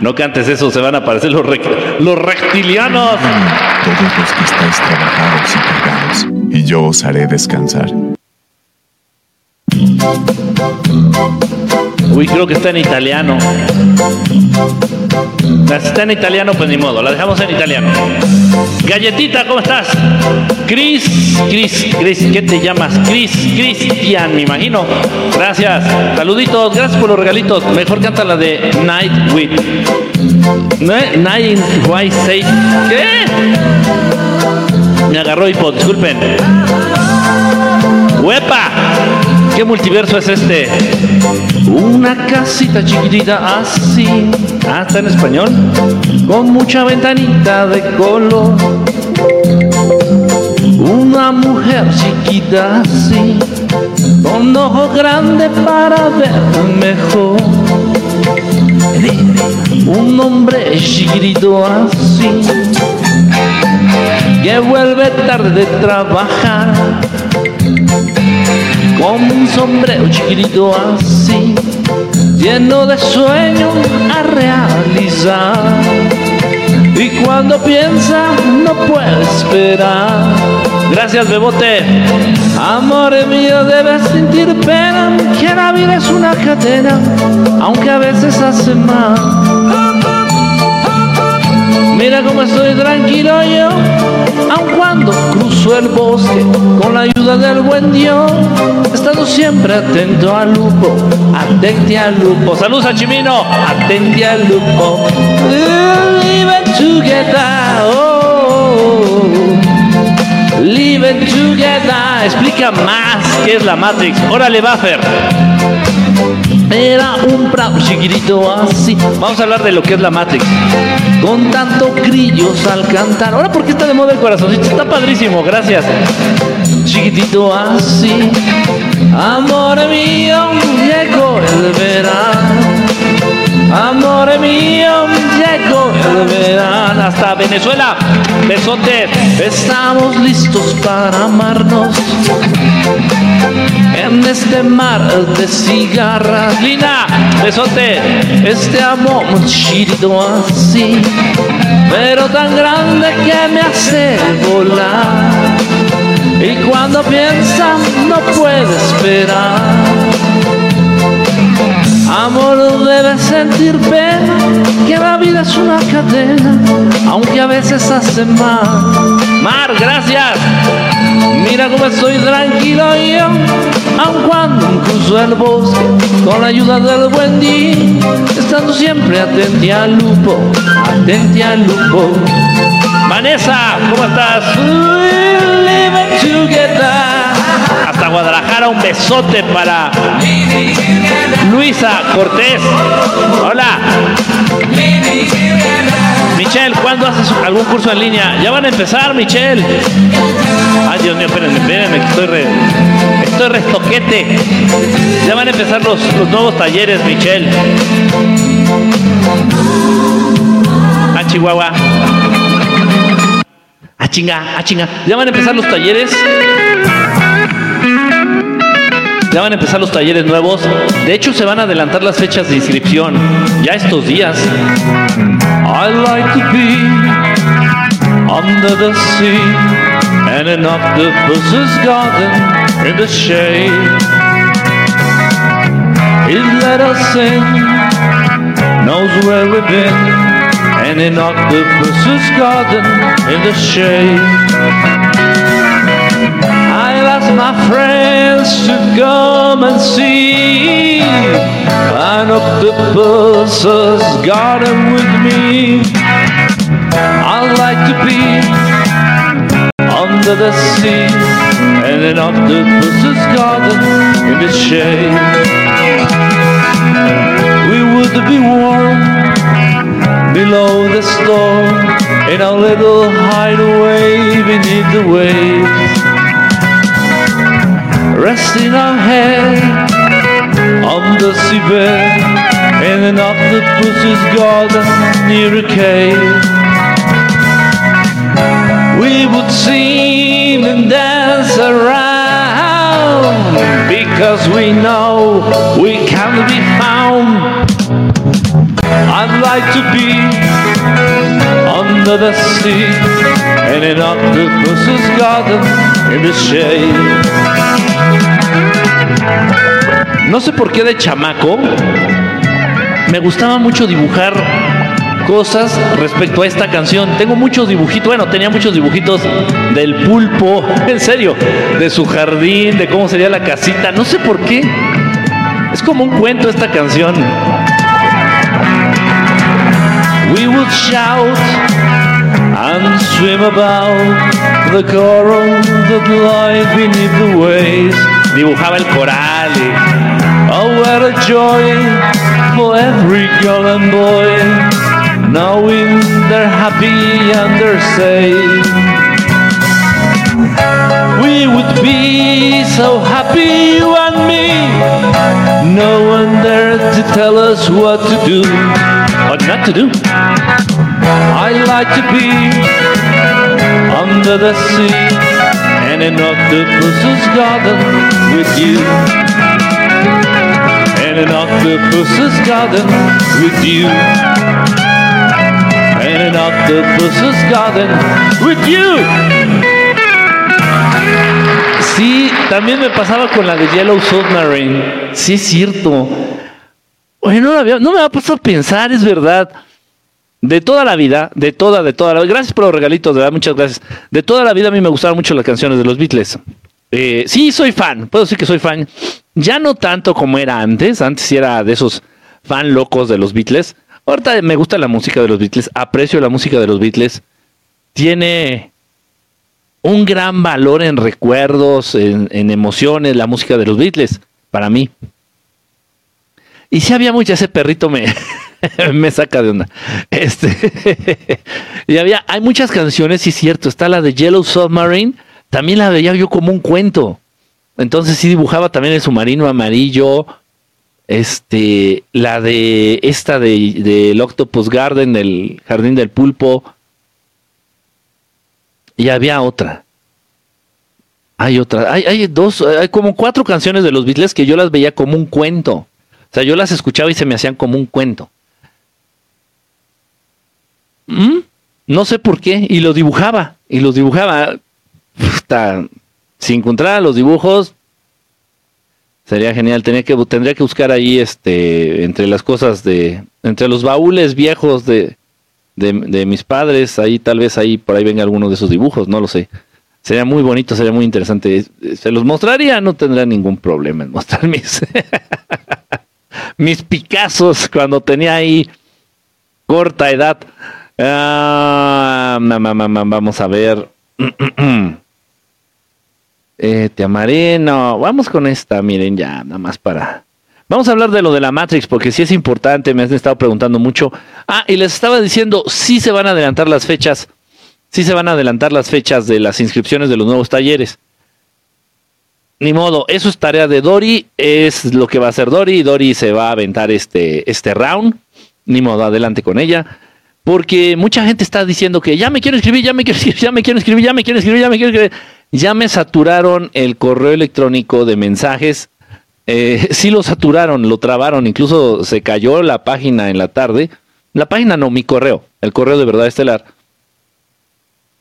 no cantes eso, se van a aparecer los, los reptilianos. Todos los que estáis trabajados y cargados, y yo os haré descansar. Uy, creo que está en italiano. Está en italiano, pues ni modo, la dejamos en italiano. Galletita, ¿cómo estás? Cris, Cris, Cris, ¿qué te llamas? Cris, Cristian, me imagino. Gracias, saluditos, gracias por los regalitos. Mejor canta la de Night with. Night White Say. ¿Qué? Me agarró hipo, disculpen. ¡Huepa! ¿Qué multiverso es este? Una casita chiquitita así. Está en español. Con mucha ventanita de color. Una mujer chiquita así. Con ojos grandes para ver mejor. Un hombre chiquitito así. Que vuelve tarde de trabajar con un sombrero chiquitito así, lleno de sueños a realizar. Y cuando piensa no puede esperar. Gracias, Bebote. Amor mío, debes sentir pena, que la vida es una cadena, aunque a veces hace mal. Mira cómo estoy tranquilo yo, aun cuando cruzo el bosque con la ayuda del buen Dios, estando siempre atento al lupo, atente al lupo. Saludos a Chimino, atente al lupo. Live together, oh, live together. Explica más qué es la Matrix. Órale, Buffer. Era un prado chiquitito así. Vamos a hablar de lo que es la Matrix. Con tanto grillos al cantar. Ahora, ¿por qué está de moda el corazoncito? Está padrísimo, gracias. Chiquitito así. Amor mío, llegó el verano. Amor mío, llegó el verano. Hasta Venezuela. Besote. Estamos listos para amarnos. En este mar de cigarras. Lina, besote. Este amor chido así. Pero tan grande que me hace volar. Y cuando piensa no puede esperar. Amor debe sentir pena, que la vida es una cadena, aunque a veces hace mal. Mar, gracias. Mira cómo estoy tranquilo yo, aun cuando cruzo el bosque, con la ayuda del buen día, estando siempre atente al lupo, atente al lupo. Vanessa, ¿cómo estás? Living together. Hasta Guadalajara, un besote para Luisa Cortés. Hola. Michelle, ¿cuándo haces algún curso en línea? Ya van a empezar, Michelle. Ay, Dios mío, espérenme, espérenme, que estoy re, estoy restoquete. Ya van a empezar los, los nuevos talleres, Michelle. A Chihuahua. A chinga, a chinga. Ya van a empezar los talleres. Ya van a empezar los talleres nuevos. De hecho, se van a adelantar las fechas de inscripción ya estos días. I like to be under the sea and in octopus's garden in the shade. His letter sing knows where we've been and in octopus's garden in the shade. My friends to come and see an octopus's garden with me. I'd like to be under the sea and an octopus's garden in the shade. We would be warm below the storm in our little hideaway beneath the waves. Resting our head on the seabed in an octopus's garden near a cave. We would sing and dance around because we know we can't be found. I'd like to be No sé por qué de chamaco me gustaba mucho dibujar cosas respecto a esta canción. Tengo muchos dibujitos, bueno, tenía muchos dibujitos del pulpo, en serio, de su jardín, de cómo sería la casita, no sé por qué. Es como un cuento esta canción. We would shout and swim about the coral that lies beneath the waves. Dibujaba el coral oh, what a joy for every girl and boy knowing they're happy and they're safe. We would be so happy, you and me. No one there to tell us what to do or not to do. I like to be under the sea and in octopus's garden with you. And in octopus's garden with you. in octopus's garden with you. Sí, también me pasaba con la de Yellow Submarine. Sí, es cierto. Oye, no, no me ha puesto a pensar, es verdad. De toda la vida, de toda, de toda la vida. Gracias por los regalitos, de verdad, muchas gracias. De toda la vida a mí me gustaban mucho las canciones de los Beatles. Eh, sí, soy fan, puedo decir que soy fan. Ya no tanto como era antes, antes era de esos fan locos de los Beatles. Ahorita me gusta la música de los Beatles, aprecio la música de los Beatles. Tiene un gran valor en recuerdos, en, emociones, la música de los Beatles, para mí. Y si había mucha, ese perrito me, me saca de onda. Este, y había, hay muchas canciones, sí es cierto, está la de Yellow Submarine, también la veía yo como un cuento. Entonces sí dibujaba también el submarino amarillo, este, la de esta de, del Octopus Garden, del Jardín del Pulpo. Y había otra. Hay otra. Hay, hay dos, hay como cuatro canciones de los Beatles que yo las veía como un cuento. O sea, yo las escuchaba y se me hacían como un cuento. ¿Mm? No sé por qué. Y los dibujaba. Y los dibujaba. sin encontrar los dibujos, Sería genial. Tenía que, tendría que buscar ahí, este, entre las cosas de, entre los baúles viejos de, de, mis padres, ahí tal vez ahí por ahí venga alguno de esos dibujos, no lo sé. Sería muy bonito, sería muy interesante. Se los mostraría, no tendría ningún problema en mostrar mis, Picassos cuando tenía ahí corta edad. Ah, vamos a ver. Te amaré, no, vamos con esta, miren, ya, nada más para... Vamos a hablar de lo de la Matrix, porque sí es importante, me han estado preguntando mucho. Ah, y les estaba diciendo, sí se van a adelantar las fechas, sí se van a adelantar las fechas de las inscripciones de los nuevos talleres. Ni modo, eso es tarea de Dori, es lo que va a hacer Dori, Dori se va a aventar este, este round, ni modo, adelante con ella. Porque mucha gente está diciendo que ya me quiero escribir, ya me quiero escribir, ya me quiero escribir, ya me quiero escribir, ya me quiero escribir ya me saturaron el correo electrónico de mensajes. Eh, sí lo saturaron, lo trabaron, incluso se cayó la página en la tarde. La página no, mi correo, el correo de verdad estelar.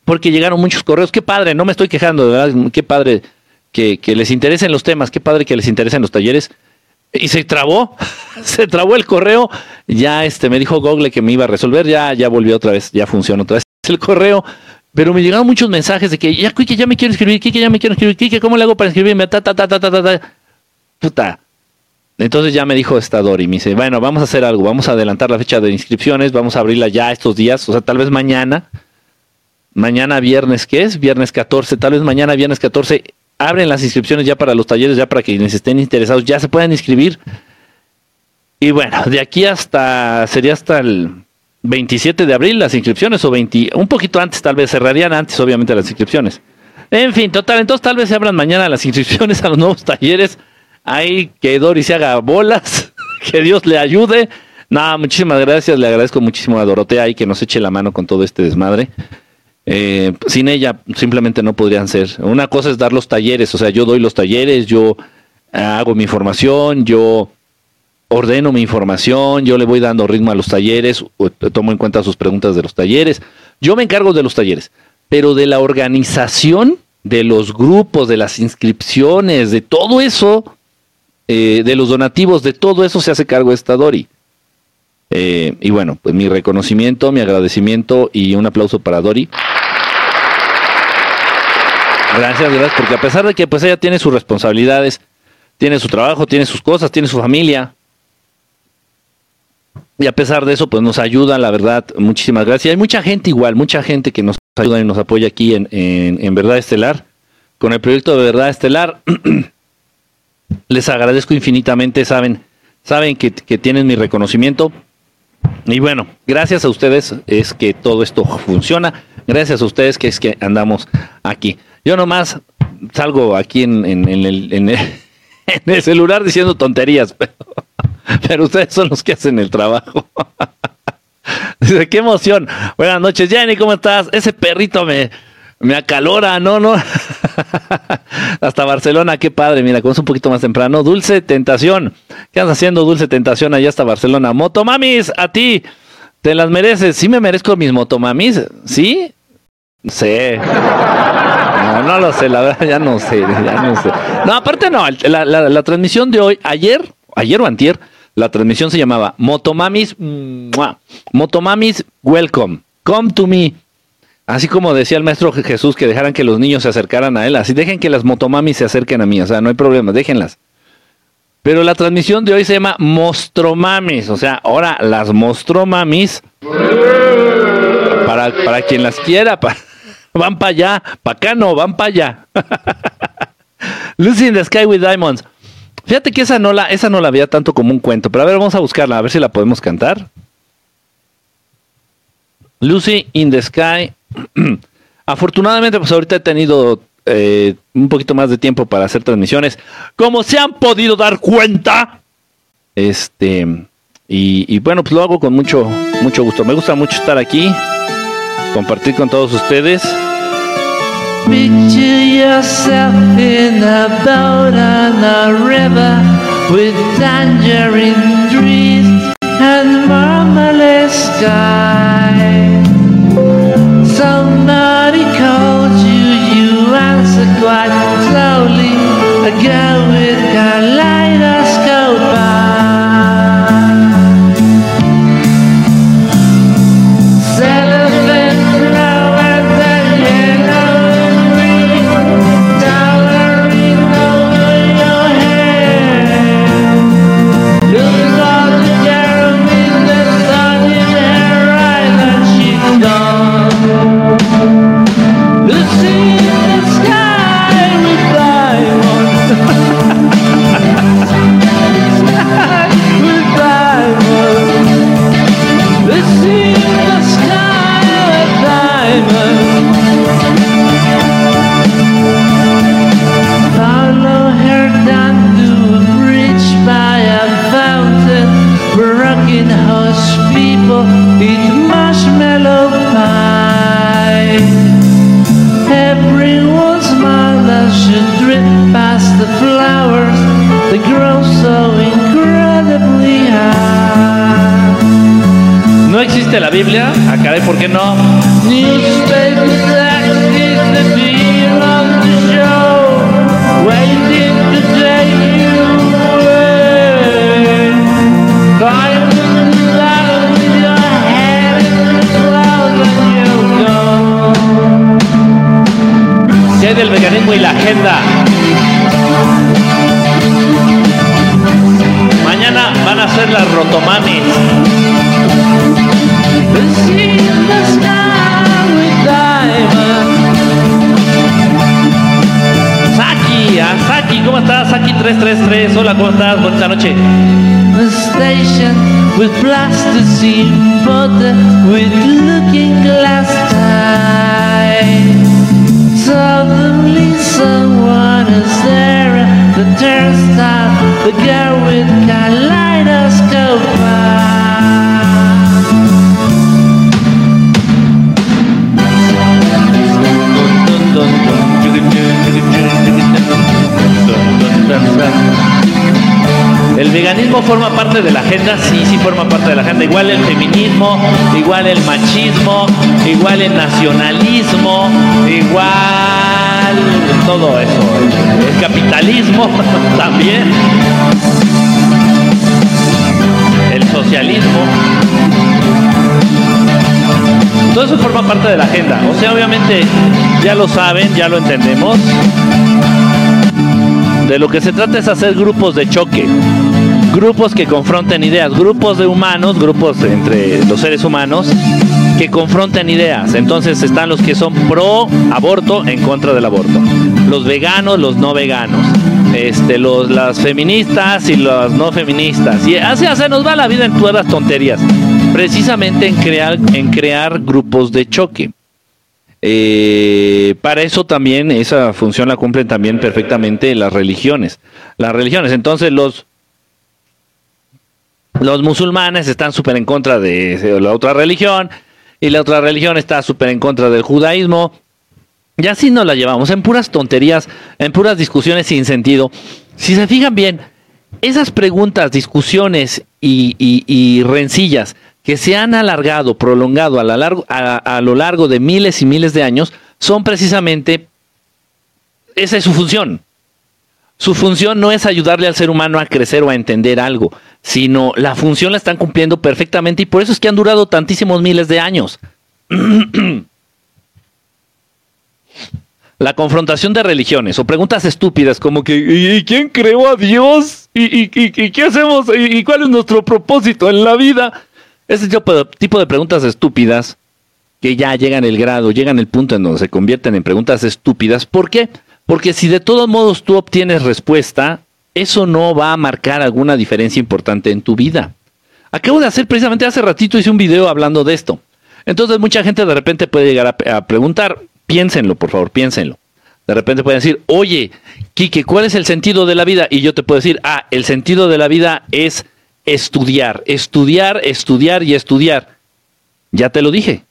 Porque llegaron muchos correos. Qué padre, no me estoy quejando, de verdad. Qué padre que, les interesen los temas, qué padre que les interesen los talleres. Y se trabó, se trabó el correo. Ya este me dijo Google que me iba a resolver, ya, ya volvió otra vez, ya funciona otra vez el correo. Pero me llegaron muchos mensajes de que ya, Kike, ya me quiero escribir, Kike, ya me quiero escribir, Kike, ¿cómo le hago para escribirme? Ta, ta, ta, ta, ta, ta, Puta. Entonces ya me dijo esta Dori, me dice, bueno, vamos a hacer algo, vamos a adelantar la fecha de inscripciones, vamos a abrirla ya estos días, o sea, tal vez mañana, mañana viernes, ¿qué es? Viernes 14, tal vez mañana viernes 14, abren las inscripciones ya para los talleres, ya para quienes estén interesados, ya se puedan inscribir. Y bueno, de aquí hasta, sería hasta el 27 de abril las inscripciones o 20, un poquito antes tal vez cerrarían antes obviamente las inscripciones. En fin, total, entonces tal vez se abran mañana las inscripciones a los nuevos talleres. Ahí que Doris se haga bolas, que Dios le ayude. Nada, muchísimas gracias, le agradezco muchísimo a Dorotea y que nos eche la mano con todo este desmadre. Eh, sin ella simplemente no podrían ser. Una cosa es dar los talleres, o sea, yo doy los talleres, yo hago mi formación, yo ordeno mi información, yo le voy dando ritmo a los talleres, tomo en cuenta sus preguntas de los talleres. Yo me encargo de los talleres, pero de la organización de los grupos, de las inscripciones, de todo eso, eh, de los donativos, de todo eso se hace cargo esta Dori. Eh, y bueno, pues mi reconocimiento, mi agradecimiento y un aplauso para Dori. Gracias, gracias, porque a pesar de que pues ella tiene sus responsabilidades, tiene su trabajo, tiene sus cosas, tiene su familia, y a pesar de eso, pues nos ayuda, la verdad, muchísimas gracias. Hay mucha gente igual, mucha gente que nos ayuda y nos apoya aquí en, en Verdad Estelar, con el proyecto de Verdad Estelar. Les agradezco infinitamente, saben, saben que, que tienen mi reconocimiento. Y bueno, gracias a ustedes es que todo esto funciona. Gracias a ustedes que es que andamos aquí. Yo nomás salgo aquí en, en, el, celular diciendo tonterías, pero, pero ustedes son los que hacen el trabajo. Dice, qué emoción. Buenas noches, Jenny, ¿cómo estás? Ese perrito me, me acalora, no, no. Hasta Barcelona, qué padre, mira, es un poquito más temprano. Dulce Tentación. ¿Qué andas haciendo, Dulce Tentación, allá hasta Barcelona? Motomamis, a ti, te las mereces. ¿Sí me merezco mis motomamis? ¿Sí? Sí. No, no lo sé, la verdad, ya no sé, no aparte no, la, transmisión de hoy, ayer, ayer o antier, la transmisión se llamaba Motomamis, Motomamis Welcome, Come to Me. Así como decía el maestro Jesús que dejaran que los niños se acercaran a él, así dejen que las motomamis se acerquen a mí, o sea, no hay problema, déjenlas. Pero la transmisión de hoy se llama Mostromamis, o sea, ahora las Mostromamis, para, para quien las quiera, van para allá, para acá no, van para allá. Lucy in the Sky with Diamonds. Fíjate que esa no, la, esa no la había tanto como un cuento, pero a ver, vamos a buscarla, a ver si la podemos cantar. Lucy in the Sky Afortunadamente, pues ahorita he tenido eh, un poquito más de tiempo para hacer transmisiones. Como se han podido dar cuenta. Este. Y, bueno, pues lo hago con mucho, mucho gusto. Me gusta mucho estar aquí. Compartir con todos ustedes. Picture sky. Somebody called you, you answer quite slowly. A la Biblia? Ah, caray, ¿por qué no? Hay del veganismo y la agenda. Mañana van a ser las rotomamis. ¿Cómo estás? Saki 333, hola, ¿cómo estás? Buenas noches. The station with plasticine butter with looking glass tie. Suddenly someone is there, the turnstile, the girl with veganismo forma parte de la agenda, sí, sí forma parte de la agenda. Igual el feminismo, igual el machismo, igual el nacionalismo, igual todo eso. El capitalismo también. El socialismo. Todo eso forma parte de la agenda. O sea, obviamente ya lo saben, ya lo entendemos. De lo que se trata es hacer grupos de choque, grupos que confronten ideas, grupos de humanos, grupos entre los seres humanos que confronten ideas. Entonces están los que son pro aborto en contra del aborto, los veganos, los no veganos, este, los, las feministas y las no feministas. Y así se nos va la vida en todas las tonterías, precisamente en crear, en crear grupos de choque. Eh, para eso también, esa función la cumplen también perfectamente las religiones. Las religiones, entonces los, los musulmanes están súper en contra de, la otra religión y la otra religión está súper en contra del judaísmo. Y así nos la llevamos, en puras tonterías, en puras discusiones sin sentido. Si se fijan bien, esas preguntas, discusiones y, rencillas que se han alargado, prolongado a, largo, a, lo largo de miles y miles de años, son precisamente, esa es su función. Su función no es ayudarle al ser humano a crecer o a entender algo, sino la función la están cumpliendo perfectamente y por eso es que han durado tantísimos miles de años. la confrontación de religiones o preguntas estúpidas como que ¿y quién creó a Dios? ¿Y, qué hacemos? ¿Y cuál es nuestro propósito en la vida? Ese tipo de, preguntas estúpidas que ya llegan el grado, llegan el punto en donde se convierten en preguntas estúpidas. ¿Por qué? Porque si de todos modos tú obtienes respuesta, eso no va a marcar alguna diferencia importante en tu vida. Acabo de hacer precisamente hace ratito hice un video hablando de esto. Entonces mucha gente de repente puede llegar a, preguntar, piénsenlo, por favor, piénsenlo. De repente pueden decir, oye, Quique, ¿cuál es el sentido de la vida? Y yo te puedo decir, ah, el sentido de la vida es estudiar, estudiar, estudiar y estudiar. Ya te lo dije.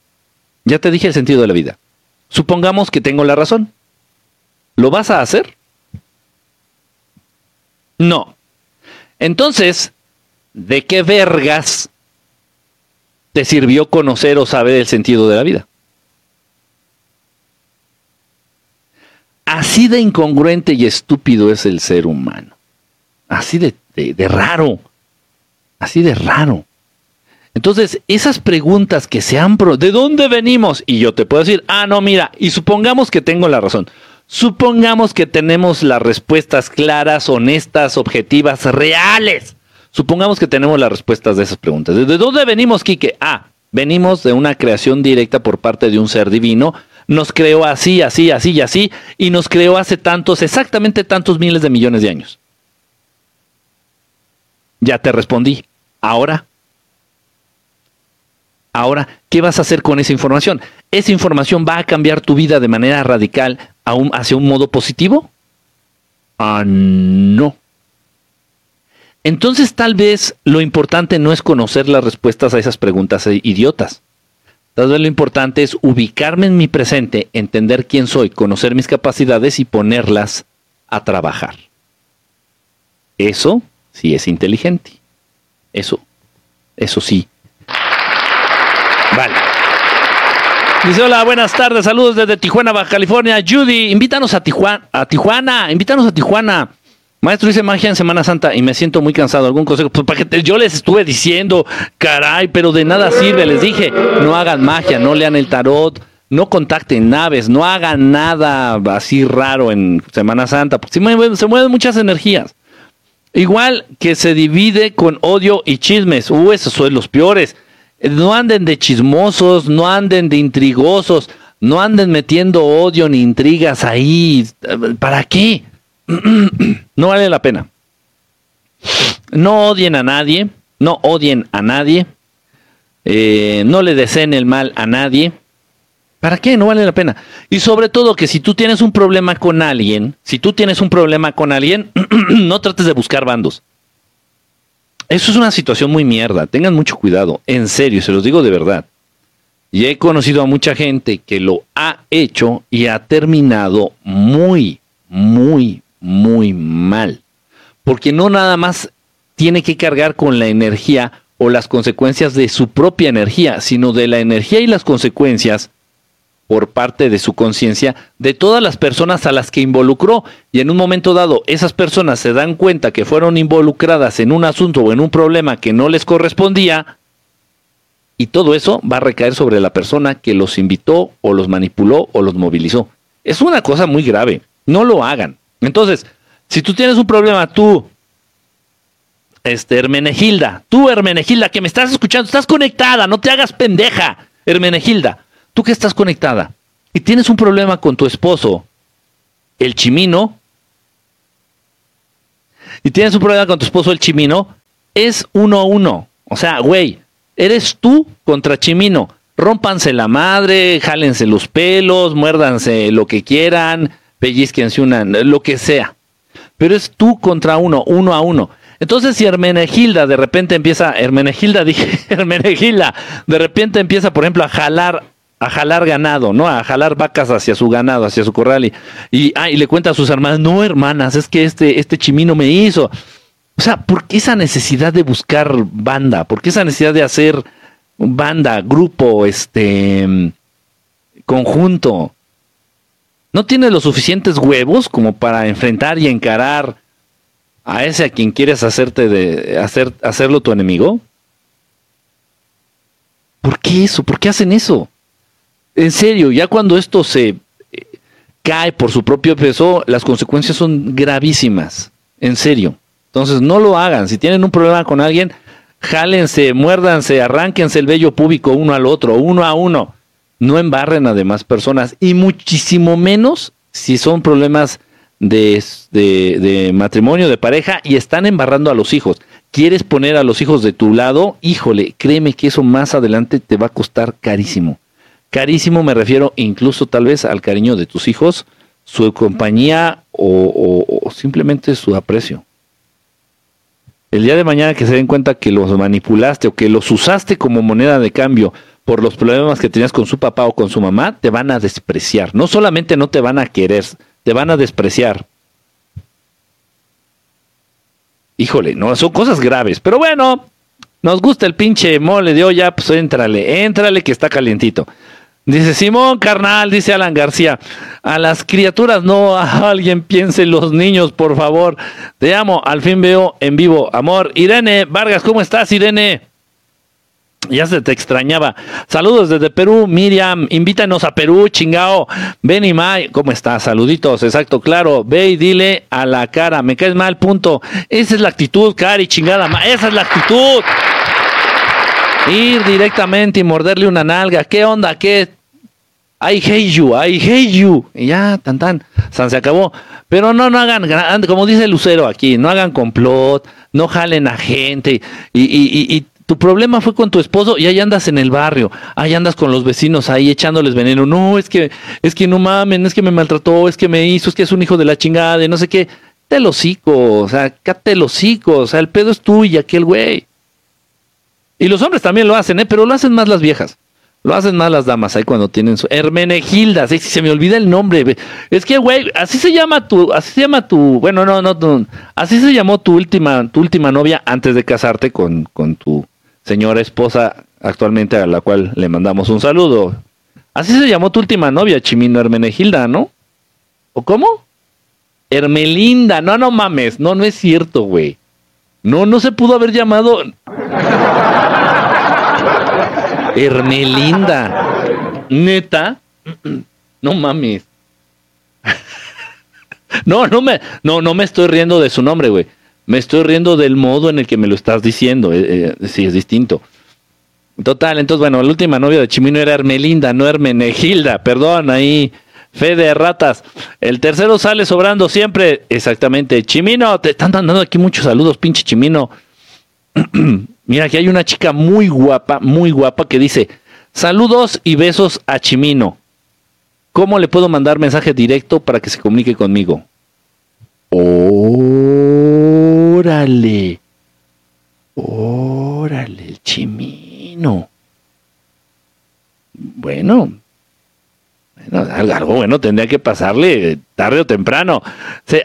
Ya te dije el sentido de la vida. Supongamos que tengo la razón. ¿Lo vas a hacer? No. Entonces, ¿de qué vergas te sirvió conocer o saber el sentido de la vida? Así de incongruente y estúpido es el ser humano. Así de, de raro. Así de raro. Entonces, esas preguntas que se han... ¿De dónde venimos? Y yo te puedo decir, ah, no, mira, y supongamos que tengo la razón. Supongamos que tenemos las respuestas claras, honestas, objetivas, reales. Supongamos que tenemos las respuestas de esas preguntas. ¿De dónde venimos, Quique? Ah, venimos de una creación directa por parte de un ser divino. Nos creó así, así, así y así, y nos creó hace tantos, exactamente tantos miles de millones de años. Ya te respondí. Ahora, ahora, ¿qué vas a hacer con esa información? ¿Esa información va a cambiar tu vida de manera radical hacia un modo positivo? Ah, no. Entonces tal vez lo importante no es conocer las respuestas a esas preguntas idiotas. Tal vez lo importante es ubicarme en mi presente, entender quién soy, conocer mis capacidades y ponerlas a trabajar. Eso sí es inteligente. Eso, eso sí. Vale. Dice, hola, buenas tardes, saludos desde Tijuana, Baja California. Judy, invítanos a Tijuana, a Tijuana, invítanos a Tijuana. Maestro, hice magia en Semana Santa y me siento muy cansado. ¿Algún consejo? Pues para que yo les estuve diciendo, caray, pero de nada sirve. Les dije, no hagan magia, no lean el tarot, no contacten naves, no hagan nada así raro en Semana Santa, porque se mueven muchas energías. Igual que se divide con odio y chismes. Uh, esos son los peores. No anden de chismosos, no anden de intrigosos, no anden metiendo odio ni intrigas ahí. ¿Para qué? no vale la pena. No odien a nadie, no odien a nadie, eh, no le deseen el mal a nadie. ¿Para qué? No vale la pena. Y sobre todo que si tú tienes un problema con alguien, si tú tienes un problema con alguien, no trates de buscar bandos. Eso es una situación muy mierda. Tengan mucho cuidado. En serio, se los digo de verdad. Y he conocido a mucha gente que lo ha hecho y ha terminado muy, muy, muy mal. Porque no nada más tiene que cargar con la energía o las consecuencias de su propia energía, sino de la energía y las consecuencias por parte de su conciencia de todas las personas a las que involucró y en un momento dado esas personas se dan cuenta que fueron involucradas en un asunto o en un problema que no les correspondía y todo eso va a recaer sobre la persona que los invitó o los manipuló o los movilizó. Es una cosa muy grave, no lo hagan. Entonces, si tú tienes un problema, tú, este, Hermenegilda, tú, Hermenegilda, que me estás escuchando, estás conectada, no te hagas pendeja, Hermenegilda tú que estás conectada y tienes un problema con tu esposo, el chimino, y tienes un problema con tu esposo, el chimino, es uno a uno. O sea, güey, eres tú contra chimino. Rómpanse la madre, jálense los pelos, muérdanse lo que quieran, pellizquense una, lo que sea. Pero es tú contra uno, uno a uno. Entonces, si Hermenegilda de repente empieza, Hermenegilda, dije, Hermenegilda, de repente empieza, por ejemplo, a jalar a jalar ganado, ¿no? A jalar vacas hacia su ganado, hacia su corral. Y, y, ah, y le cuenta a sus hermanas, no, hermanas, es que este, este chimino me hizo. O sea, ¿por qué esa necesidad de buscar banda? ¿Por qué esa necesidad de hacer banda, grupo, este, conjunto? ¿No tienes los suficientes huevos como para enfrentar y encarar a ese a quien quieres hacerte de hacer hacerlo tu enemigo? ¿Por qué eso? ¿Por qué hacen eso? En serio, ya cuando esto se eh, cae por su propio peso, las consecuencias son gravísimas. En serio. Entonces no lo hagan. Si tienen un problema con alguien, jálense, muérdanse, arránquense el vello público uno al otro, uno a uno. No embarren a demás personas. Y muchísimo menos si son problemas de, de, matrimonio, de pareja, y están embarrando a los hijos. ¿Quieres poner a los hijos de tu lado? Híjole, créeme que eso más adelante te va a costar carísimo. Carísimo me refiero incluso tal vez al cariño de tus hijos, su compañía o, simplemente su aprecio. El día de mañana que se den cuenta que los manipulaste o que los usaste como moneda de cambio por los problemas que tenías con su papá o con su mamá, te van a despreciar. No solamente no te van a querer, te van a despreciar. Híjole, no, son cosas graves. Pero bueno, nos gusta el pinche mole de olla, pues éntrale, éntrale que está calientito. Dice Simón carnal, dice Alan García, a las criaturas no a alguien piense los niños, por favor. Te amo, al fin veo en vivo. Amor, Irene Vargas, ¿cómo estás, Irene? Ya se te extrañaba. Saludos desde Perú, Miriam. Invítanos a Perú, chingao. Ven y May, ¿cómo estás? Saluditos, exacto, claro. Ve y dile a la cara, me caes mal, punto. Esa es la actitud, Cari, chingada. Esa es la actitud. Ir directamente y morderle una nalga. ¿Qué onda? ¿Qué? I hate you, I hate you. Y ya, tan tan, San se acabó. Pero no, no hagan, como dice Lucero aquí, no hagan complot, no jalen a gente. Y, y, y, tu problema fue con tu esposo y ahí andas en el barrio, ahí andas con los vecinos ahí echándoles veneno. No, es que, es que no mamen, es que me maltrató, es que me hizo, es que es un hijo de la chingada, y no sé qué. Te lo o sea, cate los o sea, el pedo es tuyo aquel güey. Y los hombres también lo hacen, ¿eh? pero lo hacen más las viejas. Lo hacen más las damas ahí cuando tienen su Hermenegilda, sí, se me olvida el nombre. Es que güey, así se llama tu así se llama tu, bueno, no, no, así se llamó tu última tu última novia antes de casarte con con tu señora esposa actualmente a la cual le mandamos un saludo. Así se llamó tu última novia, Chimino Hermenegilda, ¿no? ¿O cómo? Hermelinda, no, no mames, no, no es cierto, güey. No, no se pudo haber llamado. Hermelinda. Neta. No mames. No, no me, no, no me estoy riendo de su nombre, güey. Me estoy riendo del modo en el que me lo estás diciendo. Eh, eh, sí, es distinto. Total, entonces, bueno, la última novia de Chimino era Hermelinda, no Hermenegilda. Perdón, ahí. Fe de ratas. El tercero sale sobrando siempre. Exactamente. Chimino, te están dando aquí muchos saludos, pinche Chimino. Mira, aquí hay una chica muy guapa, muy guapa que dice, saludos y besos a Chimino. ¿Cómo le puedo mandar mensaje directo para que se comunique conmigo? Órale. Órale, el Chimino. Bueno, algo bueno tendría que pasarle tarde o temprano.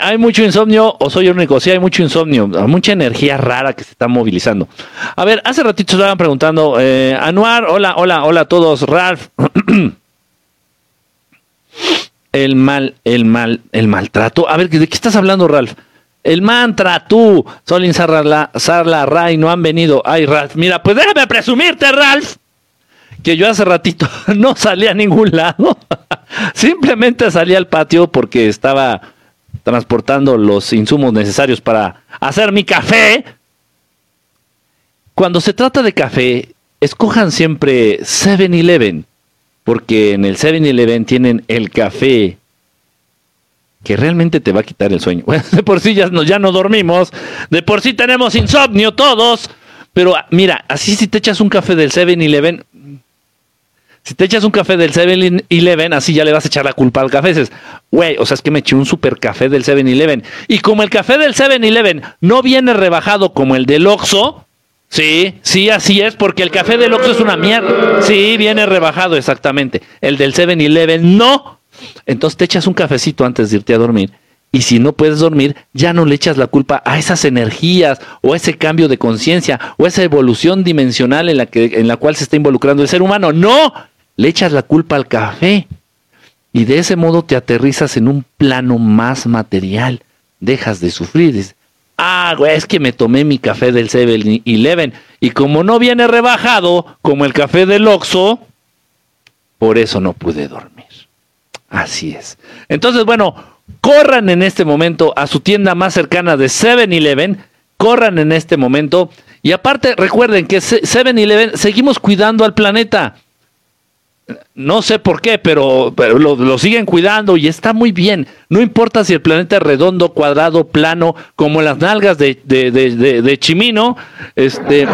¿Hay mucho insomnio o soy único? Sí, hay mucho insomnio, mucha energía rara que se está movilizando. A ver, hace ratito estaban preguntando, eh, Anuar, hola, hola, hola a todos, Ralph. el mal, el mal, el maltrato. A ver, ¿de qué estás hablando, Ralph? El mantra, tú, Solin Sarla, Sarla Ray, no han venido. Ay, Ralph, mira, pues déjame presumirte, Ralph que yo hace ratito no salí a ningún lado. Simplemente salí al patio porque estaba transportando los insumos necesarios para hacer mi café. Cuando se trata de café, escojan siempre 7-Eleven, porque en el 7-Eleven tienen el café que realmente te va a quitar el sueño. de por sí ya no, ya no dormimos, de por sí tenemos insomnio todos, pero mira, así si te echas un café del 7-Eleven, si te echas un café del 7-Eleven, así ya le vas a echar la culpa al café. Dices, güey, o sea, es que me eché un super café del 7-Eleven. Y como el café del 7-Eleven no viene rebajado como el del Oxxo, sí, sí, así es, porque el café del Oxxo es una mierda. Sí, viene rebajado, exactamente. El del 7-Eleven no. Entonces te echas un cafecito antes de irte a dormir. Y si no puedes dormir, ya no le echas la culpa a esas energías o ese cambio de conciencia o esa evolución dimensional en la, que, en la cual se está involucrando el ser humano. No, le echas la culpa al café y de ese modo te aterrizas en un plano más material. Dejas de sufrir. Dices, ah, güey, es que me tomé mi café del 7-Eleven y como no viene rebajado como el café del Oxxo, por eso no pude dormir. Así es. Entonces, bueno, corran en este momento a su tienda más cercana de 7-Eleven, corran en este momento y aparte recuerden que 7-Eleven seguimos cuidando al planeta no sé por qué, pero, lo, siguen cuidando y está muy bien. No importa si el planeta es redondo, cuadrado, plano, como las nalgas de, de, Chimino, este,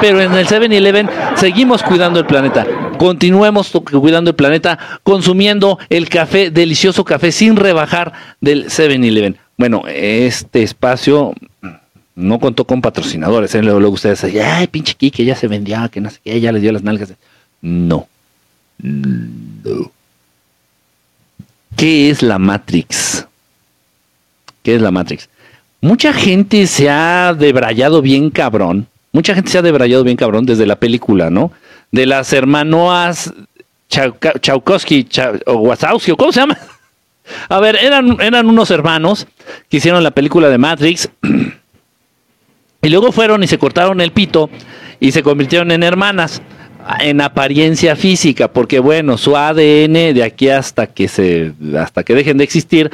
pero en el 7-Eleven seguimos cuidando el planeta. Continuemos cuidando el planeta, consumiendo el café, delicioso café, sin rebajar del 7-Eleven. Bueno, este espacio no contó con patrocinadores. ¿eh? Luego, ustedes dicen, ay, pinche Kike, ya se vendía, que no sé qué, ya le dio las nalgas. No. No. ¿Qué es la Matrix? ¿Qué es la Matrix? Mucha gente se ha debrayado bien cabrón. Mucha gente se ha debrayado bien cabrón desde la película, ¿no? De las hermanoas Chaukowski o Wazowski, ¿cómo se llama? A ver, eran, eran unos hermanos que hicieron la película de Matrix y luego fueron y se cortaron el pito y se convirtieron en hermanas en apariencia física, porque bueno, su ADN de aquí hasta que se hasta que dejen de existir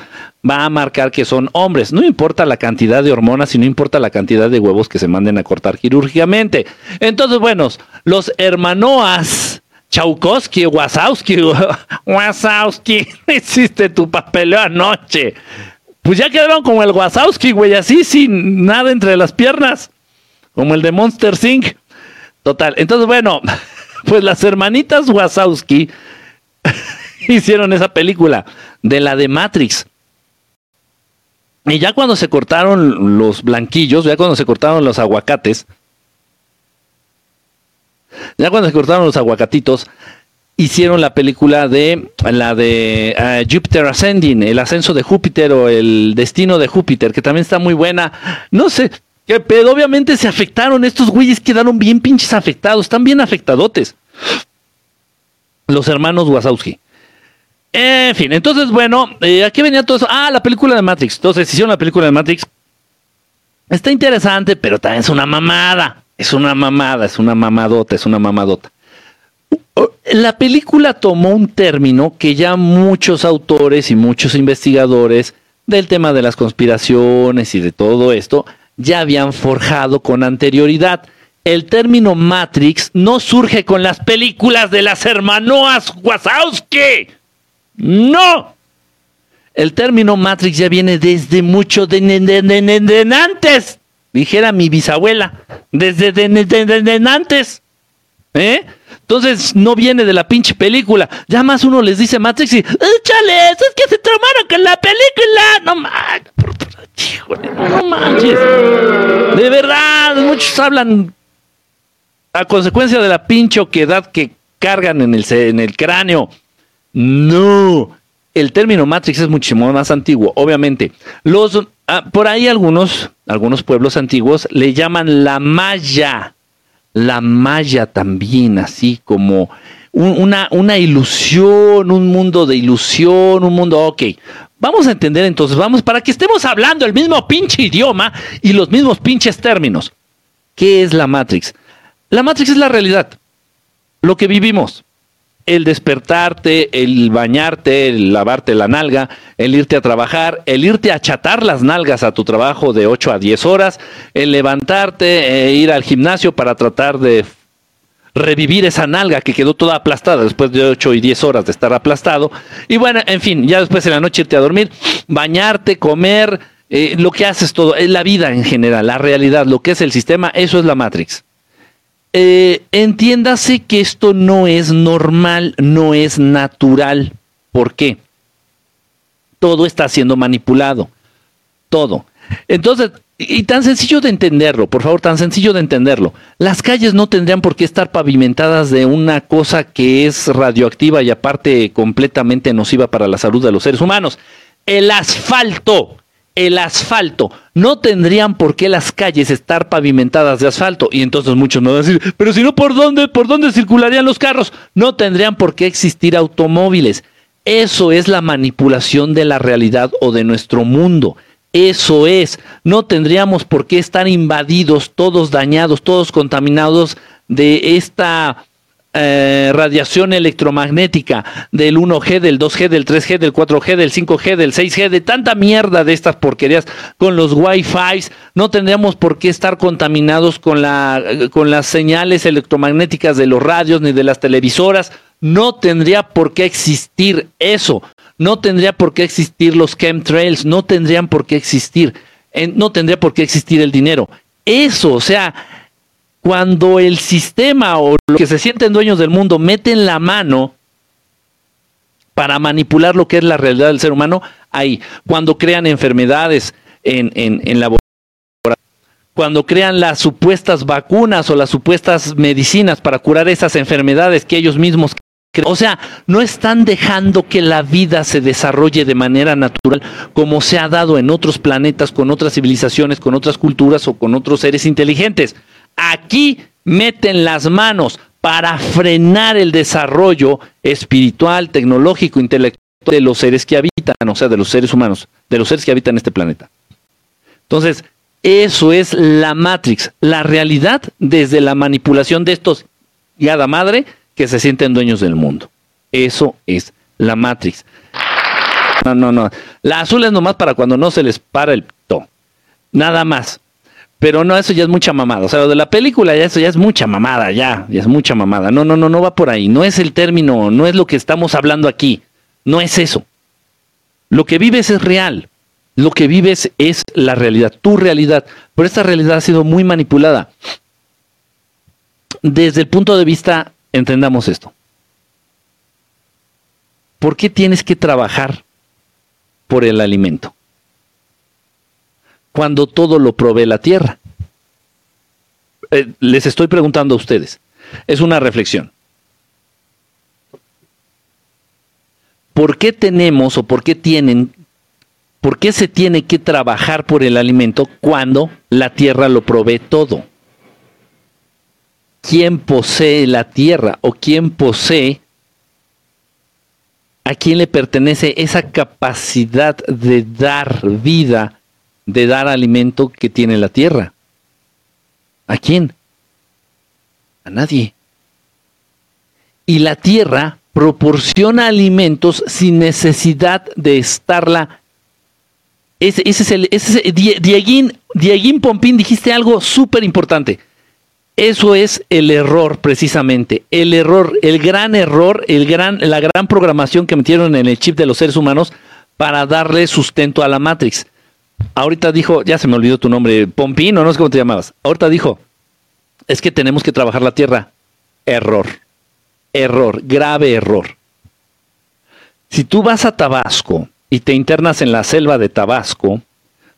va a marcar que son hombres. No importa la cantidad de hormonas y no importa la cantidad de huevos que se manden a cortar quirúrgicamente. Entonces, bueno, los hermanoas Chaukowski, Wasowski, Wasowski, hiciste tu papel anoche. Pues ya quedaron como el Wasowski, güey, así sin nada entre las piernas, como el de Monster Inc. Total. Entonces, bueno, pues las hermanitas Wazowski hicieron esa película de la de Matrix. Y ya cuando se cortaron los blanquillos, ya cuando se cortaron los aguacates, ya cuando se cortaron los aguacatitos, hicieron la película de la de uh, Jupiter Ascending, el ascenso de Júpiter o el destino de Júpiter, que también está muy buena. No sé, pero obviamente se afectaron, estos güeyes quedaron bien pinches afectados, están bien afectadotes. Los hermanos Wazowski. En fin, entonces, bueno, eh, aquí venía todo eso. Ah, la película de Matrix. Entonces, hicieron la película de Matrix. Está interesante, pero también es una mamada. Es una mamada, es una mamadota, es una mamadota. La película tomó un término que ya muchos autores y muchos investigadores del tema de las conspiraciones y de todo esto ya habían forjado con anterioridad. El término Matrix no surge con las películas de las hermanoas Wazowski. No. El término Matrix ya viene desde mucho de, antes. Dijera mi bisabuela. Desde de, antes. ¿Eh? Entonces no viene de la pinche película. Ya más uno les dice Matrix y, échale, es que se tramaron con la película. No mames no manches. De verdad, muchos hablan a consecuencia de la pinche oquedad que cargan en el, en el cráneo. No. El término Matrix es muchísimo más antiguo, obviamente. Los, ah, por ahí algunos, algunos pueblos antiguos le llaman la Maya. La Maya también, así como una, una ilusión, un mundo de ilusión, un mundo, ok. Vamos a entender entonces, vamos, para que estemos hablando el mismo pinche idioma y los mismos pinches términos. ¿Qué es la Matrix? La Matrix es la realidad, lo que vivimos. El despertarte, el bañarte, el lavarte la nalga, el irte a trabajar, el irte a chatar las nalgas a tu trabajo de 8 a 10 horas, el levantarte e ir al gimnasio para tratar de revivir esa nalga que quedó toda aplastada después de 8 y 10 horas de estar aplastado. Y bueno, en fin, ya después en la noche irte a dormir, bañarte, comer, eh, lo que haces todo, es la vida en general, la realidad, lo que es el sistema, eso es la Matrix. Eh, entiéndase que esto no es normal, no es natural. ¿Por qué? Todo está siendo manipulado. Todo. Entonces, y tan sencillo de entenderlo, por favor, tan sencillo de entenderlo. Las calles no tendrían por qué estar pavimentadas de una cosa que es radioactiva y aparte completamente nociva para la salud de los seres humanos. El asfalto, el asfalto. No tendrían por qué las calles estar pavimentadas de asfalto. Y entonces muchos no van a decir, pero si no, ¿por dónde, por dónde circularían los carros? No tendrían por qué existir automóviles. Eso es la manipulación de la realidad o de nuestro mundo. Eso es, no tendríamos por qué estar invadidos, todos dañados, todos contaminados de esta eh, radiación electromagnética del 1G, del 2G, del 3G, del 4G, del 5G, del 6G, de tanta mierda de estas porquerías con los Wi-Fi, no tendríamos por qué estar contaminados con, con las señales electromagnéticas de los radios ni de las televisoras, no tendría por qué existir eso no tendría por qué existir los chemtrails, no tendrían por qué existir, no tendría por qué existir el dinero. Eso, o sea, cuando el sistema o los que se sienten dueños del mundo meten la mano para manipular lo que es la realidad del ser humano, ahí, cuando crean enfermedades en, en, en laboratorios, cuando crean las supuestas vacunas o las supuestas medicinas para curar esas enfermedades que ellos mismos o sea, no están dejando que la vida se desarrolle de manera natural como se ha dado en otros planetas, con otras civilizaciones, con otras culturas o con otros seres inteligentes. Aquí meten las manos para frenar el desarrollo espiritual, tecnológico, intelectual de los seres que habitan, o sea, de los seres humanos, de los seres que habitan este planeta. Entonces, eso es la Matrix, la realidad desde la manipulación de estos, yada madre, que se sienten dueños del mundo. Eso es la Matrix. No, no, no. La azul es nomás para cuando no se les para el to. Nada más. Pero no, eso ya es mucha mamada. O sea, lo de la película, ya eso ya es mucha mamada, ya, ya es mucha mamada. No, no, no, no va por ahí. No es el término, no es lo que estamos hablando aquí. No es eso. Lo que vives es real. Lo que vives es la realidad, tu realidad. Pero esta realidad ha sido muy manipulada. Desde el punto de vista entendamos esto. ¿Por qué tienes que trabajar por el alimento? Cuando todo lo provee la tierra. Eh, les estoy preguntando a ustedes. Es una reflexión. ¿Por qué tenemos o por qué tienen, por qué se tiene que trabajar por el alimento cuando la tierra lo provee todo? Quién posee la tierra o quién posee, a quién le pertenece esa capacidad de dar vida, de dar alimento que tiene la tierra. ¿A quién? A nadie. Y la tierra proporciona alimentos sin necesidad de estarla. Ese, es el. Ese Dieguín, Dieguín Pompín, dijiste algo súper importante. Eso es el error precisamente, el error, el gran error, la gran programación que metieron en el chip de los seres humanos para darle sustento a la Matrix. Ahorita dijo, ya se me olvidó tu nombre, Pompino, no sé cómo te llamabas. Ahorita dijo, es que tenemos que trabajar la tierra. Error, error, grave error. Si tú vas a Tabasco y te internas en la selva de Tabasco,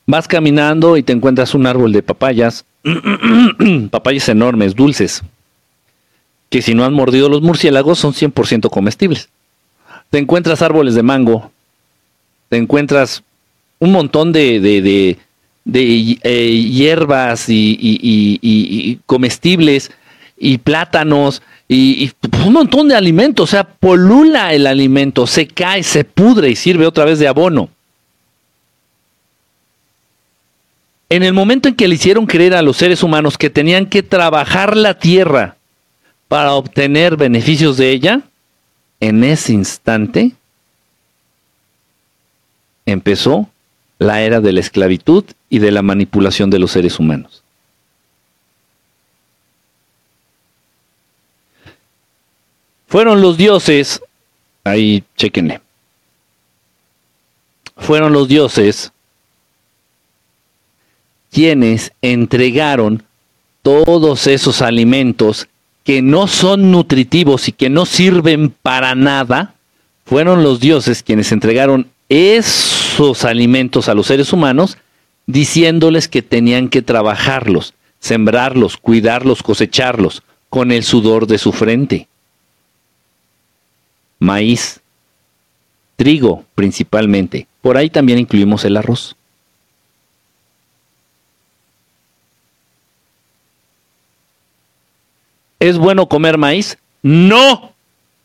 vas caminando y te encuentras un árbol de papayas, papayas enormes, dulces, que si no han mordido los murciélagos son 100% comestibles. te encuentras árboles de mango, te encuentras un montón de, de, eh, hierbas y, comestibles y plátanos y, un montón de alimentos, o sea, polula el alimento, se cae, se pudre y sirve otra vez de abono. En el momento en que le hicieron creer a los seres humanos que tenían que trabajar la tierra para obtener beneficios de ella, en ese instante empezó la era de la esclavitud y de la manipulación de los seres humanos. Fueron los dioses, ahí chequenle, fueron los dioses quienes entregaron todos esos alimentos que no son nutritivos y que no sirven para nada, fueron los dioses quienes entregaron esos alimentos a los seres humanos, diciéndoles que tenían que trabajarlos, sembrarlos, cuidarlos, cosecharlos, con el sudor de su frente. Maíz, trigo principalmente. Por ahí también incluimos el arroz. ¿Es bueno comer maíz? No.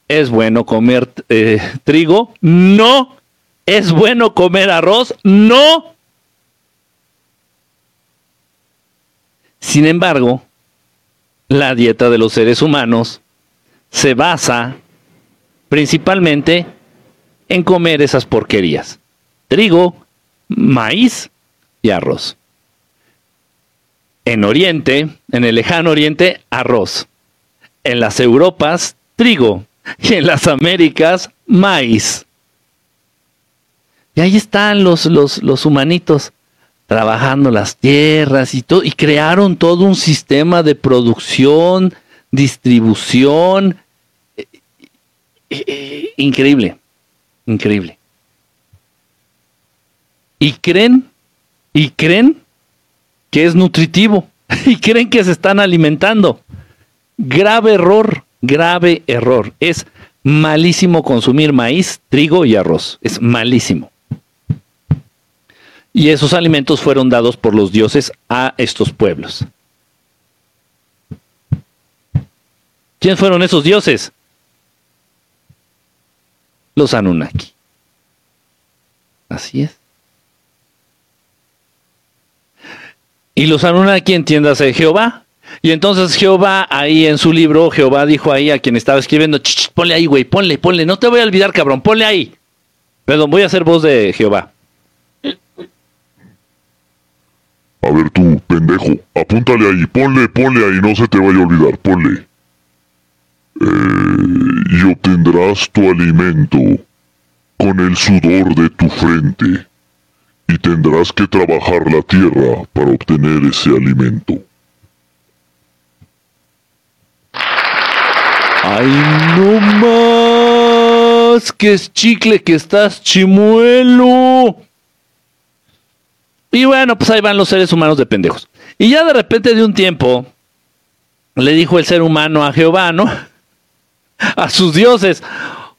¿Es bueno comer eh, trigo? No. ¿Es bueno comer arroz? No. Sin embargo, la dieta de los seres humanos se basa principalmente en comer esas porquerías. Trigo, maíz y arroz. En Oriente, en el lejano Oriente, arroz. En las Europas, trigo. Y en las Américas, maíz. Y ahí están los, los, los humanitos trabajando las tierras y todo, y crearon todo un sistema de producción, distribución, eh, eh, eh, increíble, increíble. Y creen, y creen que es nutritivo, y creen que se están alimentando. Grave error, grave error. Es malísimo consumir maíz, trigo y arroz. Es malísimo. Y esos alimentos fueron dados por los dioses a estos pueblos. ¿Quiénes fueron esos dioses? Los Anunnaki. Así es. Y los Anunnaki entiéndase Jehová. Y entonces Jehová ahí en su libro, Jehová dijo ahí a quien estaba escribiendo, ponle ahí, güey, ponle, ponle, no te voy a olvidar, cabrón, ponle ahí. Perdón, voy a hacer voz de Jehová. A ver tú, pendejo, apúntale ahí, ponle, ponle ahí, no se te vaya a olvidar, ponle. Eh, y obtendrás tu alimento con el sudor de tu frente, y tendrás que trabajar la tierra para obtener ese alimento. ¡Ay, no más! ¡Que es chicle, que estás chimuelo! Y bueno, pues ahí van los seres humanos de pendejos. Y ya de repente de un tiempo le dijo el ser humano a Jehová, ¿no? A sus dioses.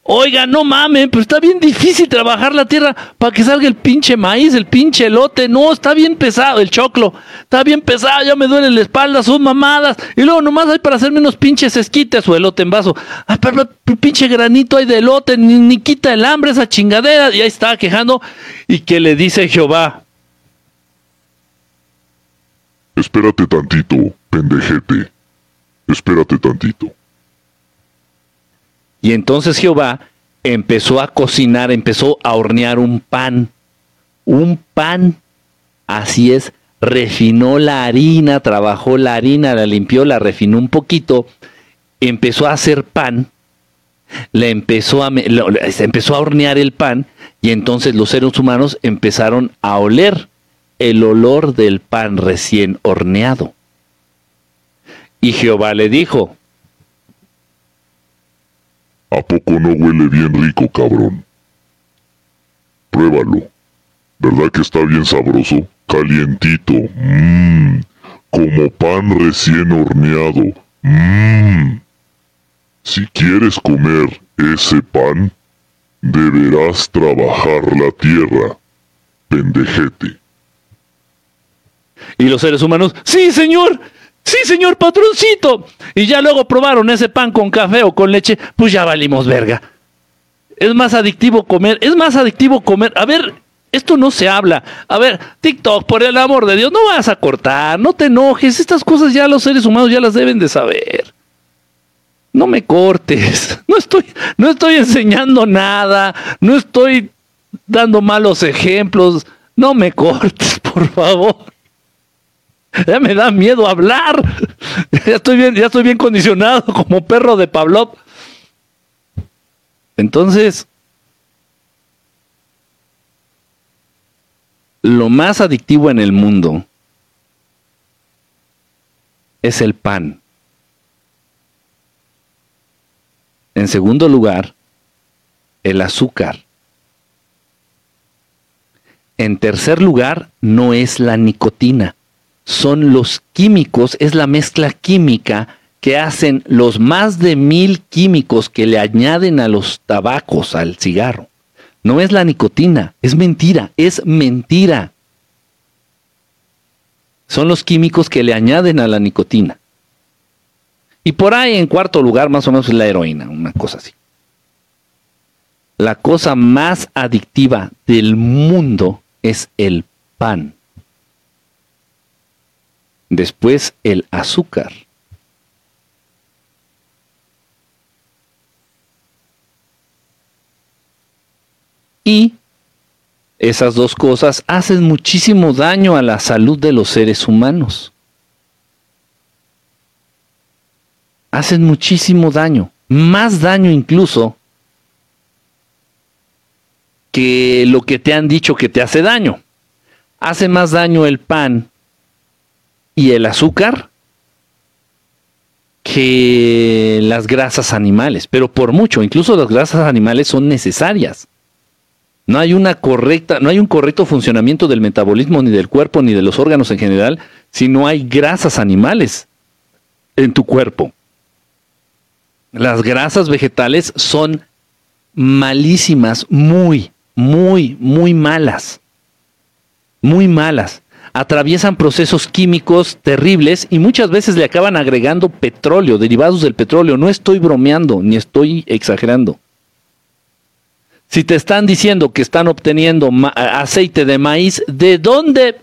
Oiga, no mames, pero está bien difícil trabajar la tierra para que salga el pinche maíz, el pinche elote. No, está bien pesado, el choclo. Está bien pesado, ya me duele la espalda, son mamadas. Y luego nomás hay para hacerme unos pinches esquites o elote en vaso. Ah, pero, pinche granito hay de elote, ni, ni quita el hambre esa chingadera. Y ahí estaba quejando. Y que le dice Jehová, Espérate tantito, pendejete. Espérate tantito. Y entonces Jehová empezó a cocinar, empezó a hornear un pan. Un pan. Así es. Refinó la harina, trabajó la harina, la limpió, la refinó un poquito. Empezó a hacer pan. Le empezó a, empezó a hornear el pan. Y entonces los seres humanos empezaron a oler el olor del pan recién horneado. Y Jehová le dijo, ¿A poco no huele bien rico, cabrón? Pruébalo. ¿Verdad que está bien sabroso? Calientito. Mmm. Como pan recién horneado. Mmm. Si quieres comer ese pan, Deberás trabajar la tierra, pendejete. Y los seres humanos, sí, señor, sí, señor patroncito. Y ya luego probaron ese pan con café o con leche, pues ya valimos verga. Es más adictivo comer, es más adictivo comer. A ver, esto no se habla. A ver, TikTok, por el amor de Dios, no vas a cortar, no te enojes. Estas cosas ya los seres humanos ya las deben de saber. No me cortes. No estoy, no estoy enseñando nada. No estoy dando malos ejemplos. No me cortes, por favor. Ya me da miedo hablar. Ya estoy bien, ya estoy bien condicionado como perro de Pavlov. Entonces, lo más adictivo en el mundo es el pan. En segundo lugar, el azúcar. En tercer lugar, no es la nicotina, son los químicos, es la mezcla química que hacen los más de mil químicos que le añaden a los tabacos, al cigarro. No es la nicotina, es mentira, es mentira. Son los químicos que le añaden a la nicotina. Y por ahí en cuarto lugar más o menos es la heroína, una cosa así. La cosa más adictiva del mundo es el pan. Después el azúcar. Y esas dos cosas hacen muchísimo daño a la salud de los seres humanos. Hacen muchísimo daño, más daño incluso que lo que te han dicho que te hace daño. Hace más daño el pan y el azúcar que las grasas animales, pero por mucho, incluso las grasas animales son necesarias. No hay una correcta, no hay un correcto funcionamiento del metabolismo ni del cuerpo ni de los órganos en general si no hay grasas animales en tu cuerpo. Las grasas vegetales son malísimas, muy, muy, muy malas. Muy malas. Atraviesan procesos químicos terribles y muchas veces le acaban agregando petróleo, derivados del petróleo. No estoy bromeando ni estoy exagerando. Si te están diciendo que están obteniendo aceite de maíz, ¿de dónde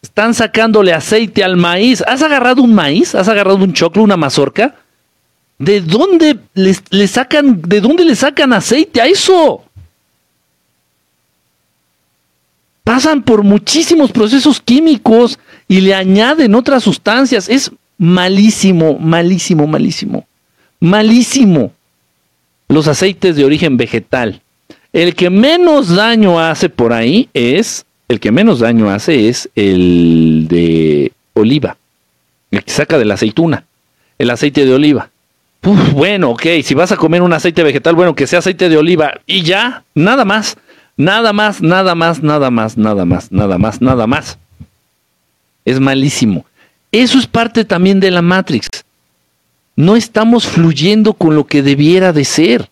están sacándole aceite al maíz? ¿Has agarrado un maíz? ¿Has agarrado un choclo, una mazorca? ¿De dónde le sacan, de dónde le sacan aceite a eso? Pasan por muchísimos procesos químicos y le añaden otras sustancias. Es malísimo, malísimo, malísimo. Malísimo. Los aceites de origen vegetal. El que menos daño hace por ahí es, el que menos daño hace es el de oliva, el que saca de la aceituna, el aceite de oliva. bueno, ok, si vas a comer un aceite vegetal, bueno, que sea aceite de oliva y ya, nada más, nada más, nada más, nada más, nada más, nada más, nada más. Es malísimo. Eso es parte también de la Matrix. No estamos fluyendo con lo que debiera de ser.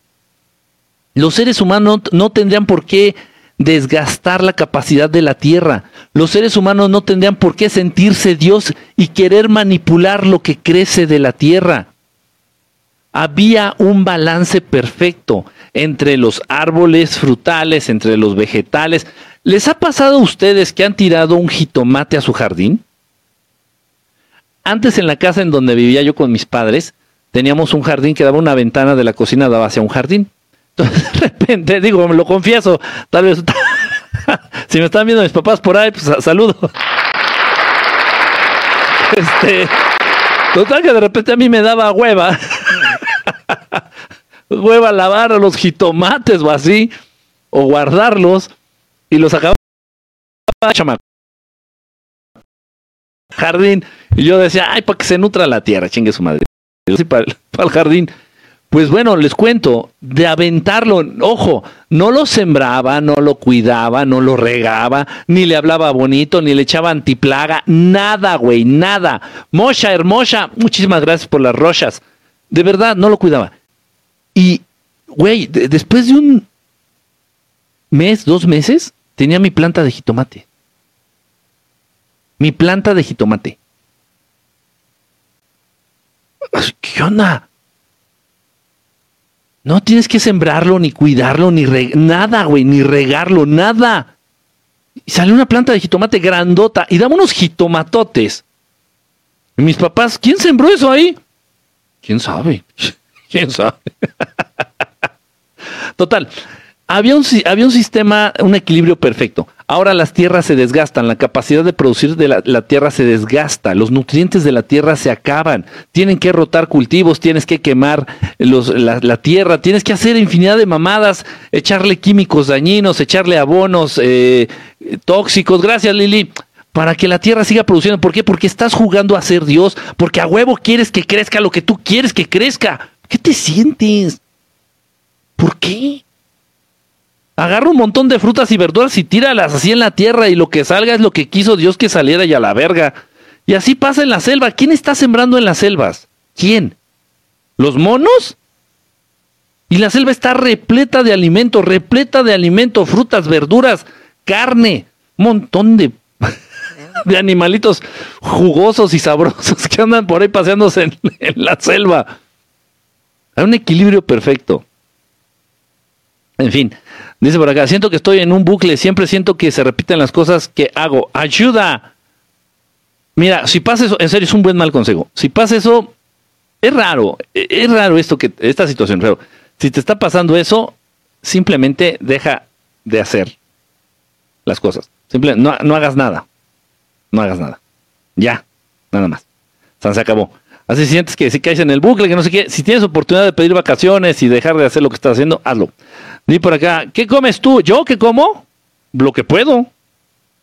Los seres humanos no tendrían por qué desgastar la capacidad de la tierra. Los seres humanos no tendrían por qué sentirse Dios y querer manipular lo que crece de la tierra. Había un balance perfecto entre los árboles frutales, entre los vegetales. ¿Les ha pasado a ustedes que han tirado un jitomate a su jardín? Antes en la casa en donde vivía yo con mis padres, teníamos un jardín que daba una ventana de la cocina, daba hacia un jardín. Entonces, de repente, digo, me lo confieso, tal vez, si me están viendo mis papás por ahí, pues saludo. Este, total que de repente a mí me daba hueva, hueva lavar los jitomates o así, o guardarlos, y los acababa jardín, y yo decía, ay, para que se nutra la tierra, chingue su madre. para el jardín. Pues bueno, les cuento, de aventarlo, ojo, no lo sembraba, no lo cuidaba, no lo regaba, ni le hablaba bonito, ni le echaba antiplaga, nada, güey, nada. Mosha, hermosa, muchísimas gracias por las rochas. De verdad, no lo cuidaba. Y, güey, después de un mes, dos meses, tenía mi planta de jitomate. Mi planta de jitomate. ¿Qué onda? No tienes que sembrarlo, ni cuidarlo, ni nada, güey, ni regarlo, nada. Y salió una planta de jitomate grandota y daba unos jitomatotes. Y mis papás, ¿quién sembró eso ahí? ¿Quién sabe? ¿Quién sabe? Total, había un, había un sistema, un equilibrio perfecto. Ahora las tierras se desgastan, la capacidad de producir de la, tierra se desgasta, los nutrientes de la tierra se acaban, tienen que rotar cultivos, tienes que quemar la, tierra, tienes que hacer infinidad de mamadas, echarle químicos dañinos, echarle abonos eh, tóxicos. Gracias, Lili. Para que la tierra siga produciendo. ¿Por qué? Porque estás jugando a ser Dios. Porque a huevo quieres que crezca lo que tú quieres que crezca. ¿Qué te sientes? ¿Por qué? Agarra un montón de frutas y verduras y tíralas así en la tierra y lo que salga es lo que quiso Dios que saliera y a la verga. Y así pasa en la selva. ¿Quién está sembrando en las selvas? ¿Quién? ¿Los monos? Y la selva está repleta de alimento, repleta de alimento, frutas, verduras, carne, montón de, de animalitos jugosos y sabrosos que andan por ahí paseándose en la selva. Hay un equilibrio perfecto. En fin, dice por acá, siento que estoy en un bucle, siempre siento que se repiten las cosas que hago. ¡Ayuda! Mira, si pasa eso, en serio, es un buen mal consejo. Si pasa eso, es raro, e, es raro esto que, esta situación, pero si te está pasando eso, simplemente deja de hacer las cosas. Simple, no, no hagas nada. No hagas nada. Ya, nada más. se acabó. Así sientes que si caes en el bucle, que no sé qué, si tienes oportunidad de pedir vacaciones y dejar de hacer lo que estás haciendo, hazlo. Di por acá, ¿qué comes tú? ¿Yo qué como? Lo que puedo,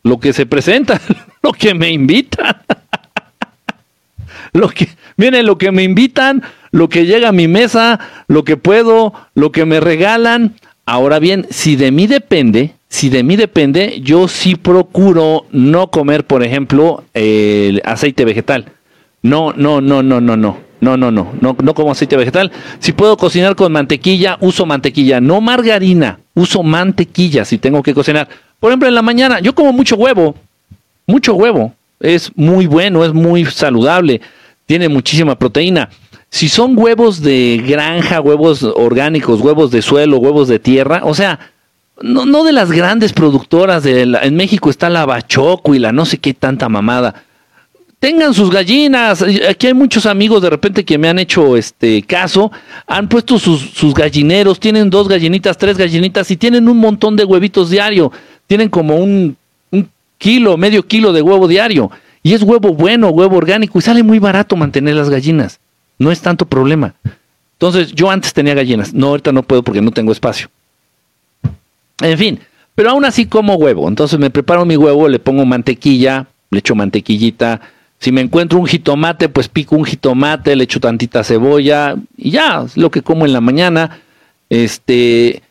lo que se presenta, lo que me invitan. lo que, viene lo que me invitan, lo que llega a mi mesa, lo que puedo, lo que me regalan. Ahora bien, si de mí depende, si de mí depende, yo sí procuro no comer, por ejemplo, el aceite vegetal no, no, no, no, no, no. No, no, no, no, no como aceite vegetal. Si puedo cocinar con mantequilla, uso mantequilla, no margarina, uso mantequilla si tengo que cocinar. Por ejemplo, en la mañana, yo como mucho huevo, mucho huevo. Es muy bueno, es muy saludable, tiene muchísima proteína. Si son huevos de granja, huevos orgánicos, huevos de suelo, huevos de tierra, o sea, no, no de las grandes productoras, de en México está la Bachoco y la no sé qué tanta mamada tengan sus gallinas. Aquí hay muchos amigos de repente que me han hecho este caso, han puesto sus, gallineros, tienen dos gallinitas, tres gallinitas y tienen un montón de huevitos diario. Tienen como un, un kilo, medio kilo de huevo diario. Y es huevo bueno, huevo orgánico y sale muy barato mantener las gallinas. No es tanto problema. Entonces, yo antes tenía gallinas. No, ahorita no puedo porque no tengo espacio. En fin, pero aún así como huevo. Entonces me preparo mi huevo, le pongo mantequilla, le echo mantequillita, si me encuentro un jitomate, pues pico un jitomate, le echo tantita cebolla y ya, es lo que como en la mañana. Este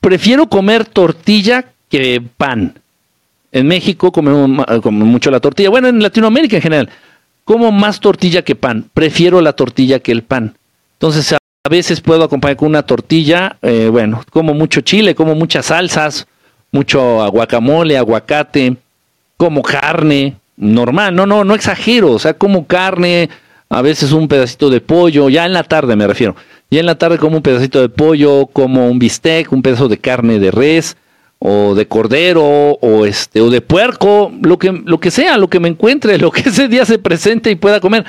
prefiero comer tortilla que pan. En México comemos, mucho la tortilla. Bueno, en Latinoamérica en general, como más tortilla que pan. Prefiero la tortilla que el pan. Entonces, a veces puedo acompañar con una tortilla. Eh, bueno, como mucho chile, como muchas salsas, mucho guacamole, aguacate, como carne, normal, no, no, no exagero, o sea, como carne, a veces un pedacito de pollo, ya en la tarde me refiero, ya en la tarde como un pedacito de pollo, como un bistec, un pedazo de carne de res o de cordero o este o de puerco, lo que lo que sea, lo que me encuentre, lo que ese día se presente y pueda comer.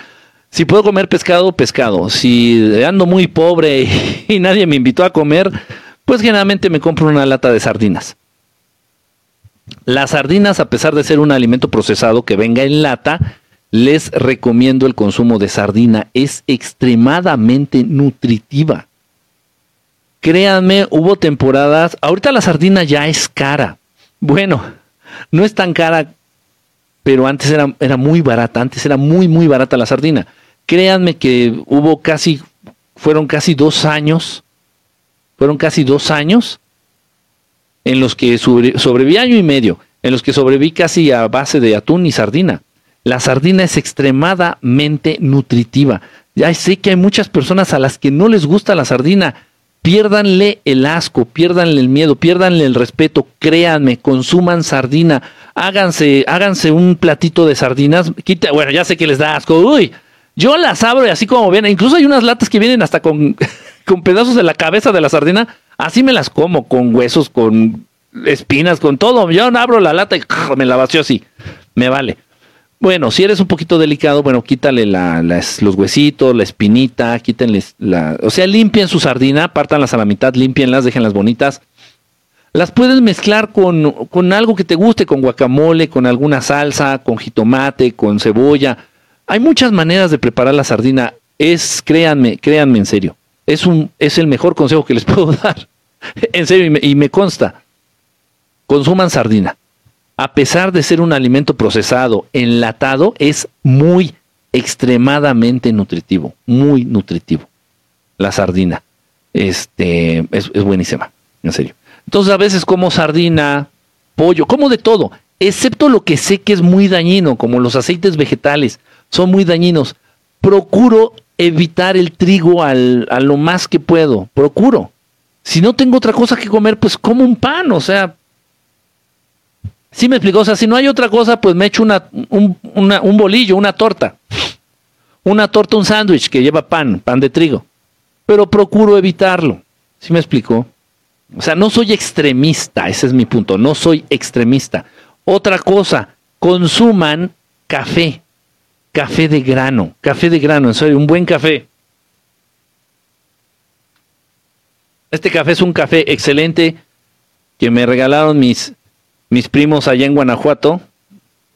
Si puedo comer pescado, pescado. Si ando muy pobre y nadie me invitó a comer, pues generalmente me compro una lata de sardinas. Las sardinas, a pesar de ser un alimento procesado que venga en lata, les recomiendo el consumo de sardina. Es extremadamente nutritiva. Créanme, hubo temporadas, ahorita la sardina ya es cara. Bueno, no es tan cara, pero antes era, era muy barata, antes era muy, muy barata la sardina. Créanme que hubo casi, fueron casi dos años, fueron casi dos años en los que sobreviví año y medio, en los que sobreviví casi a base de atún y sardina. La sardina es extremadamente nutritiva. Ya sé que hay muchas personas a las que no les gusta la sardina. Piérdanle el asco, piérdanle el miedo, piérdanle el respeto, créanme, consuman sardina, háganse, háganse un platito de sardinas, quita, bueno, ya sé que les da asco, uy, yo las abro y así como ven, incluso hay unas latas que vienen hasta con, con pedazos de la cabeza de la sardina, así me las como, con huesos, con espinas, con todo, yo abro la lata y me la vacío así, me vale. Bueno, si eres un poquito delicado, bueno, quítale los huesitos, la espinita, quítenles la... O sea, limpien su sardina, pártanlas a la mitad, limpienlas, déjenlas bonitas. Las puedes mezclar con, con algo que te guste, con guacamole, con alguna salsa, con jitomate, con cebolla. Hay muchas maneras de preparar la sardina. Es, créanme, créanme en serio. Es, un, es el mejor consejo que les puedo dar. en serio, y me consta. Consuman sardina a pesar de ser un alimento procesado, enlatado, es muy extremadamente nutritivo, muy nutritivo. La sardina. Este es, buenísima, en serio. Entonces a veces como sardina, pollo, como de todo, excepto lo que sé que es muy dañino, como los aceites vegetales, son muy dañinos. Procuro evitar el trigo al, a lo más que puedo, procuro. Si no tengo otra cosa que comer, pues como un pan, o sea, Sí me explicó, o sea, si no hay otra cosa, pues me echo una, un, un bolillo, una torta. Una torta, un sándwich que lleva pan, pan de trigo. Pero procuro evitarlo. ¿Sí me explicó? O sea, no soy extremista, ese es mi punto, no soy extremista. Otra cosa, consuman café, café de grano, café de grano, en serio, un buen café. Este café es un café excelente que me regalaron mis, mis primos allá en Guanajuato.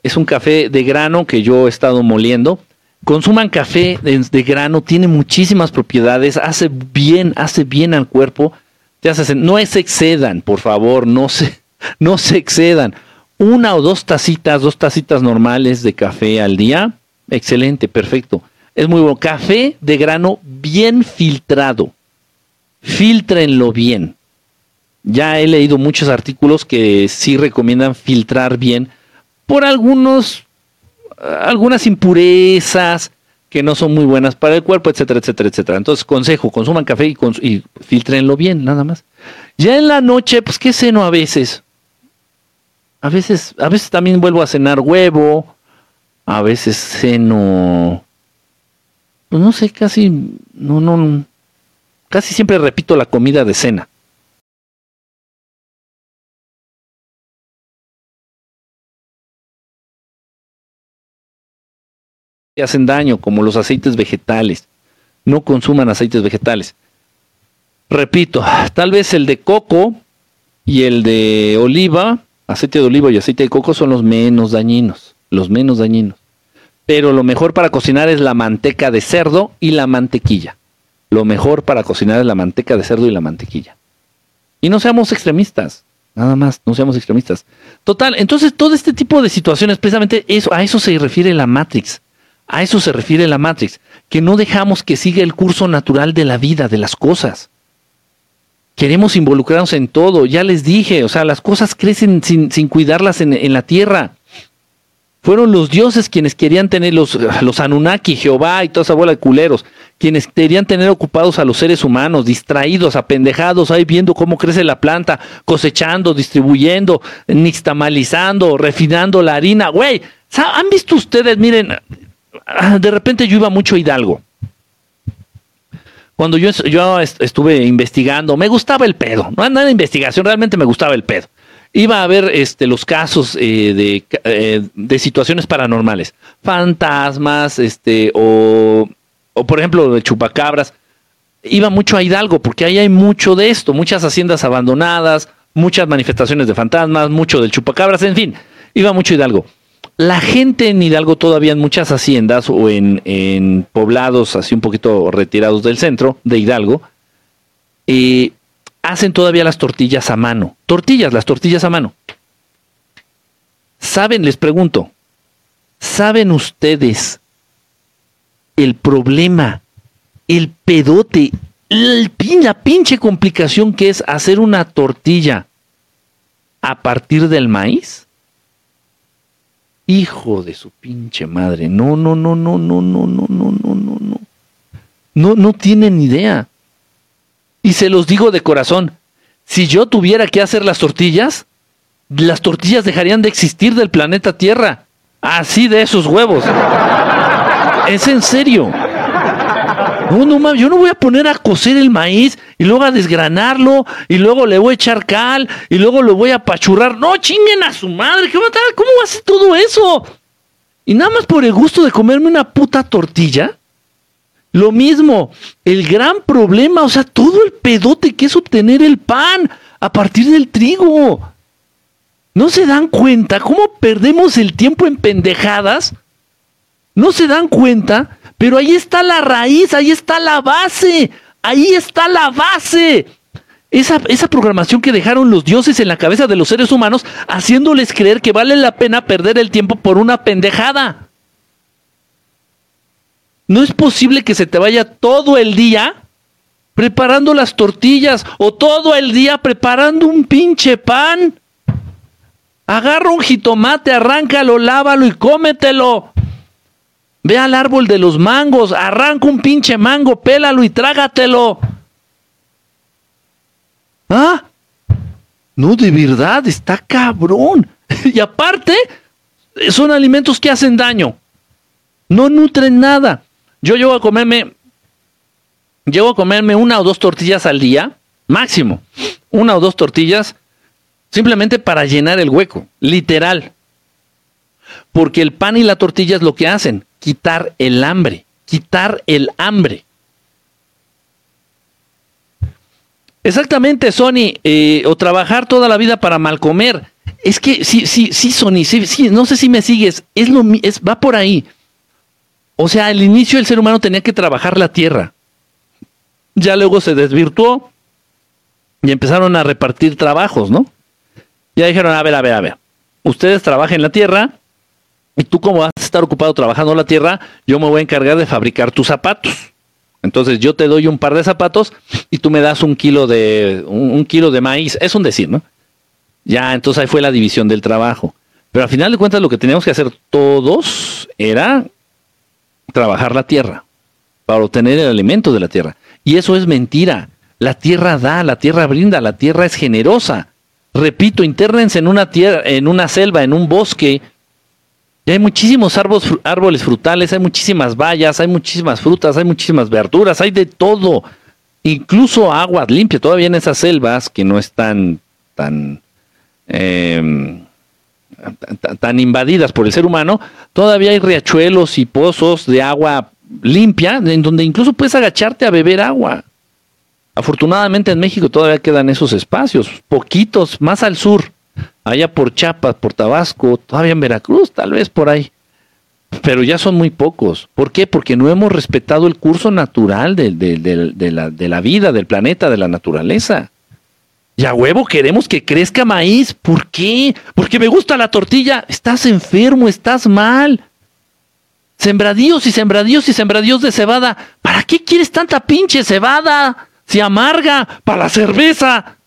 Es un café de grano que yo he estado moliendo. Consuman café de, grano, tiene muchísimas propiedades, hace bien, hace bien al cuerpo. No se excedan, por favor, no se, no se excedan. Una o dos tacitas, dos tacitas normales de café al día. Excelente, perfecto. Es muy bueno. Café de grano bien filtrado. Filtrenlo bien. Ya he leído muchos artículos que sí recomiendan filtrar bien por algunos, algunas impurezas que no son muy buenas para el cuerpo, etcétera, etcétera, etcétera. Entonces, consejo, consuman café y, y filtrenlo bien, nada más. Ya en la noche, pues, ¿qué ceno a veces? A veces, a veces también vuelvo a cenar huevo, a veces ceno, pues no sé, casi, no, no, casi siempre repito la comida de cena. hacen daño, como los aceites vegetales. No consuman aceites vegetales. Repito, tal vez el de coco y el de oliva, aceite de oliva y aceite de coco son los menos dañinos, los menos dañinos. Pero lo mejor para cocinar es la manteca de cerdo y la mantequilla. Lo mejor para cocinar es la manteca de cerdo y la mantequilla. Y no seamos extremistas, nada más, no seamos extremistas. Total, entonces todo este tipo de situaciones, precisamente eso, a eso se refiere la Matrix. A eso se refiere la Matrix, que no dejamos que siga el curso natural de la vida, de las cosas. Queremos involucrarnos en todo, ya les dije, o sea, las cosas crecen sin, cuidarlas en, la tierra. Fueron los dioses quienes querían tener los, los Anunnaki, Jehová y toda esa bola de culeros, quienes querían tener ocupados a los seres humanos, distraídos, apendejados, ahí viendo cómo crece la planta, cosechando, distribuyendo, nixtamalizando, refinando la harina. Güey, ¿han visto ustedes? Miren, Ah, de repente yo iba mucho a Hidalgo. Cuando yo, yo estuve investigando, me gustaba el pedo. No era investigación, realmente me gustaba el pedo. Iba a ver este, los casos eh, eh, de, situaciones paranormales, fantasmas, este, o, o por ejemplo de chupacabras. Iba mucho a Hidalgo porque ahí hay mucho de esto, muchas haciendas abandonadas, muchas manifestaciones de fantasmas, mucho del chupacabras, en fin, iba mucho a Hidalgo. La gente en Hidalgo todavía en muchas haciendas o en, poblados así un poquito retirados del centro de Hidalgo, eh, hacen todavía las tortillas a mano. Tortillas, las tortillas a mano. ¿Saben? Les pregunto, ¿saben ustedes el problema, el pedote, la pinche complicación que es hacer una tortilla a partir del maíz? Hijo de su pinche madre. No, no, no, no, no, no, no, no, no, no, no. No, no tienen idea. Y se los digo de corazón, si yo tuviera que hacer las tortillas, las tortillas dejarían de existir del planeta Tierra. Así de esos huevos. Es en serio. No, no yo no voy a poner a cocer el maíz y luego a desgranarlo y luego le voy a echar cal y luego lo voy a pachurrar. No, chinguen a su madre, ¿qué va a ¿Cómo va a hacer todo eso? Y nada más por el gusto de comerme una puta tortilla. Lo mismo, el gran problema, o sea, todo el pedote que es obtener el pan a partir del trigo. ¿No se dan cuenta cómo perdemos el tiempo en pendejadas? ¿No se dan cuenta? Pero ahí está la raíz, ahí está la base, ahí está la base. Esa, esa, programación que dejaron los dioses en la cabeza de los seres humanos, haciéndoles creer que vale la pena perder el tiempo por una pendejada. No es posible que se te vaya todo el día preparando las tortillas o todo el día preparando un pinche pan. Agarra un jitomate, arráncalo, lávalo y cómetelo. Ve al árbol de los mangos, arranca un pinche mango, pélalo y trágatelo. ¿Ah? No, de verdad, está cabrón. y aparte, son alimentos que hacen daño. No nutren nada. Yo llego a comerme, llego a comerme una o dos tortillas al día, máximo. Una o dos tortillas, simplemente para llenar el hueco, literal. Porque el pan y la tortilla es lo que hacen, quitar el hambre, quitar el hambre. Exactamente, Sony, eh, o trabajar toda la vida para mal comer. Es que sí, sí, sí, Sony, sí, sí, no sé si me sigues, es lo es, va por ahí. O sea, al inicio el ser humano tenía que trabajar la tierra. Ya luego se desvirtuó y empezaron a repartir trabajos, ¿no? Ya dijeron, a ver, a ver, a ver, ustedes trabajen la tierra y tú como vas a estar ocupado trabajando la tierra, yo me voy a encargar de fabricar tus zapatos. Entonces yo te doy un par de zapatos y tú me das un kilo de un, kilo de maíz. Es un decir, ¿no? Ya, entonces ahí fue la división del trabajo. Pero al final de cuentas lo que teníamos que hacer todos era trabajar la tierra para obtener el alimento de la tierra. Y eso es mentira. La tierra da, la tierra brinda, la tierra es generosa. Repito, internense en una tierra, en una selva, en un bosque, y hay muchísimos árboles, frutales, hay muchísimas bayas, hay muchísimas frutas, hay muchísimas verduras, hay de todo. Incluso agua limpia, todavía en esas selvas que no están tan, em, tan invadidas por el ser humano, todavía hay riachuelos y pozos de agua limpia, en donde incluso puedes agacharte a beber agua. Afortunadamente en México todavía quedan esos espacios, poquitos más al sur allá por Chiapas, por Tabasco, todavía en Veracruz, tal vez por ahí. Pero ya son muy pocos. ¿Por qué? Porque no hemos respetado el curso natural de, la, de la vida, del planeta, de la naturaleza. Y a huevo queremos que crezca maíz. ¿Por qué? Porque me gusta la tortilla. Estás enfermo, estás mal. Sembradíos y sembradíos y sembradíos de cebada. ¿Para qué quieres tanta pinche cebada? Si amarga, para la cerveza.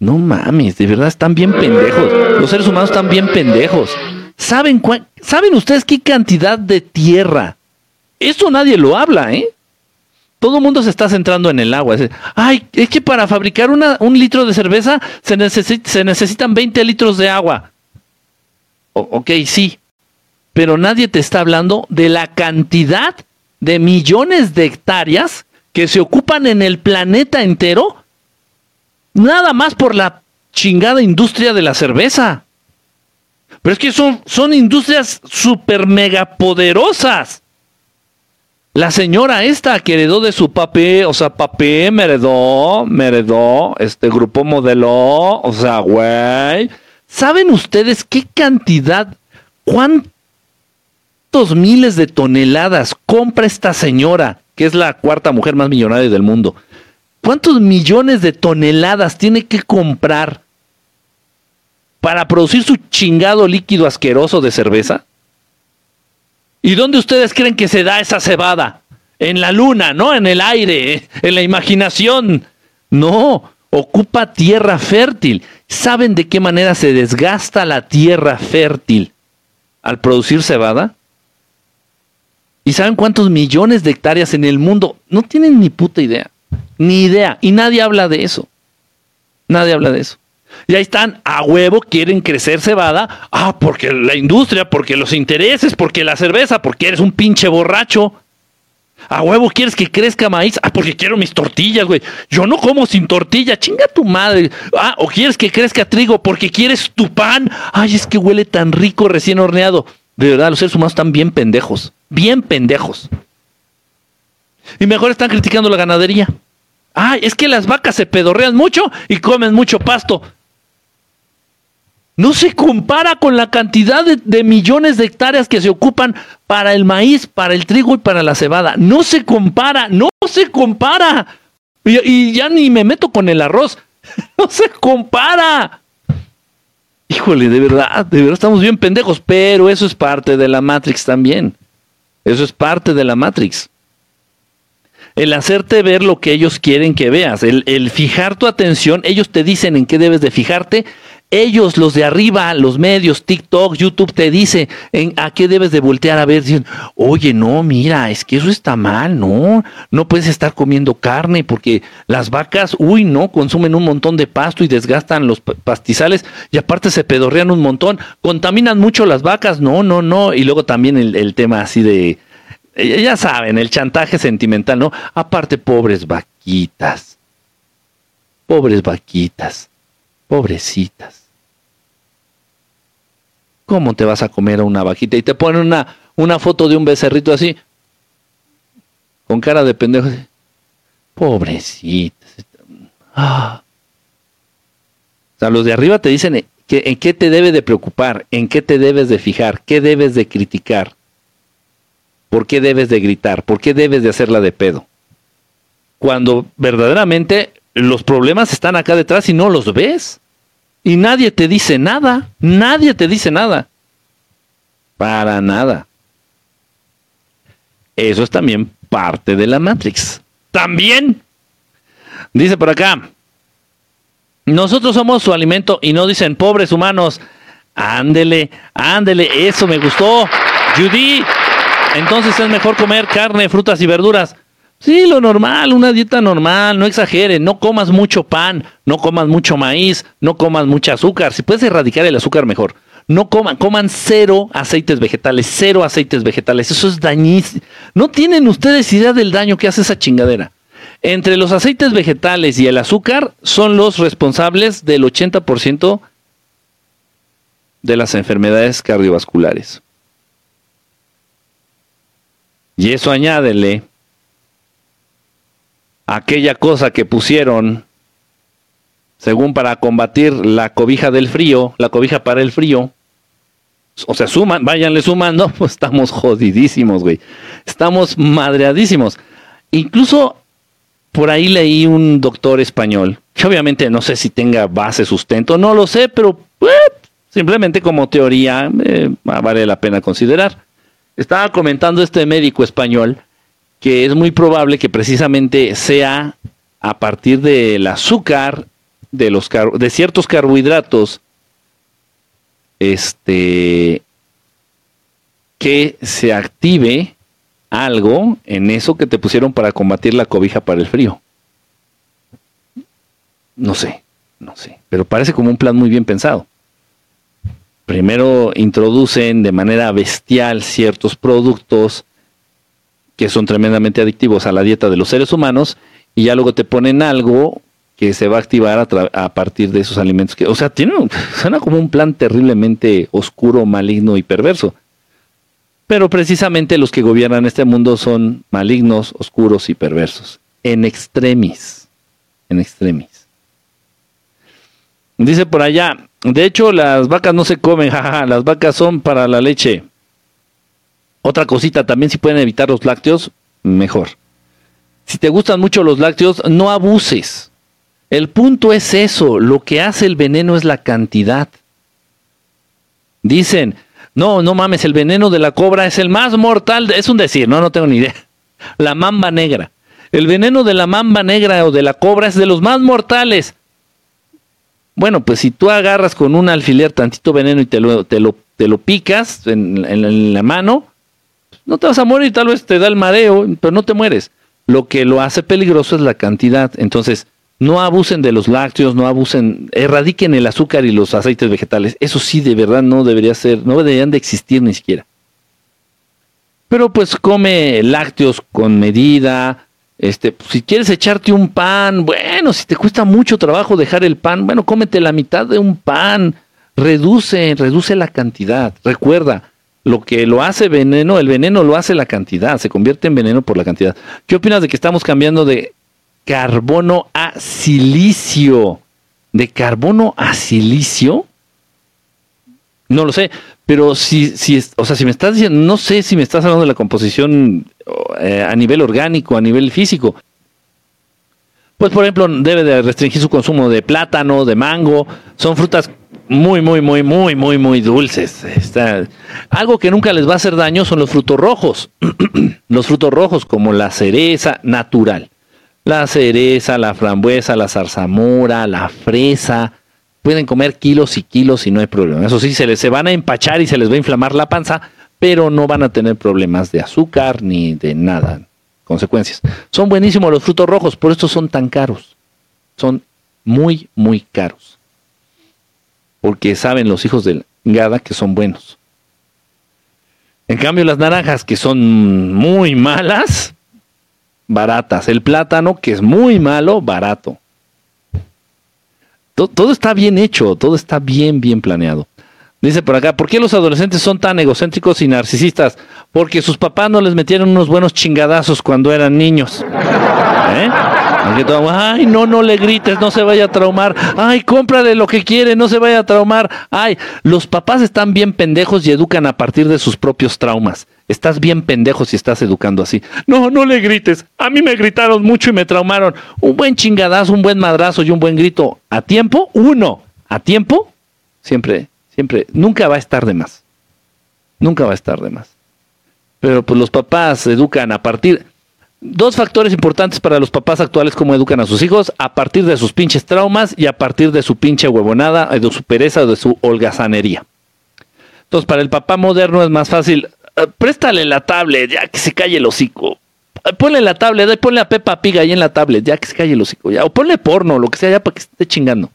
No mames, de verdad están bien pendejos. Los seres humanos están bien pendejos. ¿Saben, ¿Saben ustedes qué cantidad de tierra? Eso nadie lo habla, ¿eh? Todo el mundo se está centrando en el agua. Ay, es que para fabricar una, un litro de cerveza se, se necesitan 20 litros de agua. ok, sí. Pero nadie te está hablando de la cantidad de millones de hectáreas que se ocupan en el planeta entero Nada más por la chingada industria de la cerveza. Pero es que son, son industrias super mega poderosas. La señora esta que heredó de su papi, o sea, papi me heredó, me heredó, este grupo modeló, o sea, güey. ¿Saben ustedes qué cantidad, cuántos miles de toneladas compra esta señora, que es la cuarta mujer más millonaria del mundo? ¿Cuántos millones de toneladas tiene que comprar para producir su chingado líquido asqueroso de cerveza? ¿Y dónde ustedes creen que se da esa cebada? En la luna, no en el aire, en la imaginación. No, ocupa tierra fértil. ¿Saben de qué manera se desgasta la tierra fértil al producir cebada? ¿Y saben cuántos millones de hectáreas en el mundo? No tienen ni puta idea. Ni idea. Y nadie habla de eso. Nadie habla de eso. Y ahí están, a huevo quieren crecer cebada. Ah, porque la industria, porque los intereses, porque la cerveza, porque eres un pinche borracho. A huevo quieres que crezca maíz. Ah, porque quiero mis tortillas, güey. Yo no como sin tortilla. Chinga tu madre. Ah, o quieres que crezca trigo porque quieres tu pan. Ay, es que huele tan rico recién horneado. De verdad, los seres humanos están bien pendejos. Bien pendejos. Y mejor están criticando la ganadería. Ay, es que las vacas se pedorrean mucho y comen mucho pasto. No se compara con la cantidad de, millones de hectáreas que se ocupan para el maíz, para el trigo y para la cebada. No se compara, no se compara. Y, ya ni me meto con el arroz. No se compara. Híjole, de verdad, de verdad estamos bien pendejos, pero eso es parte de la Matrix también. Eso es parte de la Matrix. El hacerte ver lo que ellos quieren que veas, el, el fijar tu atención, ellos te dicen en qué debes de fijarte ellos, los de arriba, los medios, TikTok, YouTube, te dice a qué debes de voltear a ver. Dicen, oye, no, mira, es que eso está mal, no, no puedes estar comiendo carne porque las vacas, uy, no, consumen un montón de pasto y desgastan los pastizales y aparte se pedorrean un montón, contaminan mucho las vacas, no, no, no. Y luego también el, el tema así de, eh, ya saben, el chantaje sentimental, ¿no? Aparte, pobres vaquitas, pobres vaquitas Pobrecitas. ¿Cómo te vas a comer a una vaquita? Y te ponen una, una foto de un becerrito así, con cara de pendejo. Pobrecitas. Ah. O sea, los de arriba te dicen que, en qué te debe de preocupar, en qué te debes de fijar, qué debes de criticar, por qué debes de gritar, por qué debes de hacerla de pedo. Cuando verdaderamente los problemas están acá detrás y no los ves. Y nadie te dice nada, nadie te dice nada. Para nada. Eso es también parte de la Matrix. También. Dice por acá, nosotros somos su alimento y no dicen pobres humanos. Ándele, ándele, eso me gustó. Judy, entonces es mejor comer carne, frutas y verduras. Sí, lo normal, una dieta normal, no exageres, no comas mucho pan, no comas mucho maíz, no comas mucho azúcar. Si puedes erradicar el azúcar, mejor. No coman, coman cero aceites vegetales, cero aceites vegetales. Eso es dañísimo. No tienen ustedes idea del daño que hace esa chingadera. Entre los aceites vegetales y el azúcar son los responsables del 80% de las enfermedades cardiovasculares. Y eso añádele aquella cosa que pusieron, según para combatir la cobija del frío, la cobija para el frío, o sea, suman, váyanle sumando, pues estamos jodidísimos, güey. Estamos madreadísimos. Incluso por ahí leí un doctor español, que obviamente no sé si tenga base, sustento, no lo sé, pero eh, simplemente como teoría eh, vale la pena considerar. Estaba comentando este médico español que es muy probable que precisamente sea a partir del azúcar, de, los de ciertos carbohidratos, este, que se active algo en eso que te pusieron para combatir la cobija para el frío. No sé, no sé, pero parece como un plan muy bien pensado. Primero introducen de manera bestial ciertos productos que son tremendamente adictivos a la dieta de los seres humanos y ya luego te ponen algo que se va a activar a, partir de esos alimentos. Que, o sea, tiene, suena como un plan terriblemente oscuro, maligno y perverso. Pero precisamente los que gobiernan este mundo son malignos, oscuros y perversos. En extremis. En extremis. Dice por allá, de hecho las vacas no se comen, jaja, las vacas son para la leche. Otra cosita, también si pueden evitar los lácteos, mejor. Si te gustan mucho los lácteos, no abuses. El punto es eso, lo que hace el veneno es la cantidad. Dicen, no, no mames, el veneno de la cobra es el más mortal, es un decir, no, no tengo ni idea. La mamba negra. El veneno de la mamba negra o de la cobra es de los más mortales. Bueno, pues si tú agarras con un alfiler tantito veneno y te lo, te lo, te lo picas en la mano, no te vas a morir, tal vez te da el mareo, pero no te mueres. Lo que lo hace peligroso es la cantidad. Entonces, no abusen de los lácteos, no abusen, erradiquen el azúcar y los aceites vegetales. Eso sí, de verdad no debería ser, no deberían de existir ni siquiera. Pero pues come lácteos con medida. Este, si quieres echarte un pan, bueno, si te cuesta mucho trabajo dejar el pan, bueno, cómete la mitad de un pan. Reduce, reduce la cantidad. Recuerda, lo que lo hace veneno, el veneno lo hace la cantidad, se convierte en veneno por la cantidad. ¿Qué opinas de que estamos cambiando de carbono a silicio? ¿De carbono a silicio? No lo sé, pero si, si, o sea, si me estás diciendo, no sé si me estás hablando de la composición eh, a nivel orgánico, a nivel físico. Pues, por ejemplo, debe de restringir su consumo de plátano, de mango. Son frutas muy, muy, muy, muy, muy, muy dulces. Está... Algo que nunca les va a hacer daño son los frutos rojos. los frutos rojos como la cereza natural. La cereza, la frambuesa, la zarzamora, la fresa, pueden comer kilos y kilos y no hay problema. Eso sí, se les se van a empachar y se les va a inflamar la panza, pero no van a tener problemas de azúcar ni de nada. Consecuencias. Son buenísimos los frutos rojos, por eso son tan caros. Son muy, muy caros. Porque saben los hijos del gada que son buenos. En cambio, las naranjas, que son muy malas, baratas. El plátano, que es muy malo, barato todo, está bien hecho, todo está bien, bien planeado. Dice por acá, ¿por qué los adolescentes son tan egocéntricos y narcisistas? Porque sus papás no les metieron unos buenos chingadazos cuando eran niños. ¿Eh? Ay, no, no le grites, no se vaya a traumar. Ay, cómprale lo que quiere, no se vaya a traumar. Ay, los papás están bien pendejos y educan a partir de sus propios traumas. Estás bien pendejo si estás educando así. No, no le grites. A mí me gritaron mucho y me traumaron. Un buen chingadazo, un buen madrazo y un buen grito. A tiempo, uno. A tiempo, siempre, siempre, nunca va a estar de más. Nunca va a estar de más. Pero pues los papás educan a partir... Dos factores importantes para los papás actuales cómo educan a sus hijos, a partir de sus pinches traumas y a partir de su pinche huevonada, de su pereza, de su holgazanería. Entonces, para el papá moderno es más fácil, eh, préstale la tablet, ya que se calle el hocico. Eh, ponle la tablet, ponle a Peppa Pig ahí en la tablet, ya que se calle el hocico. O ponle porno, lo que sea, ya para que esté chingando.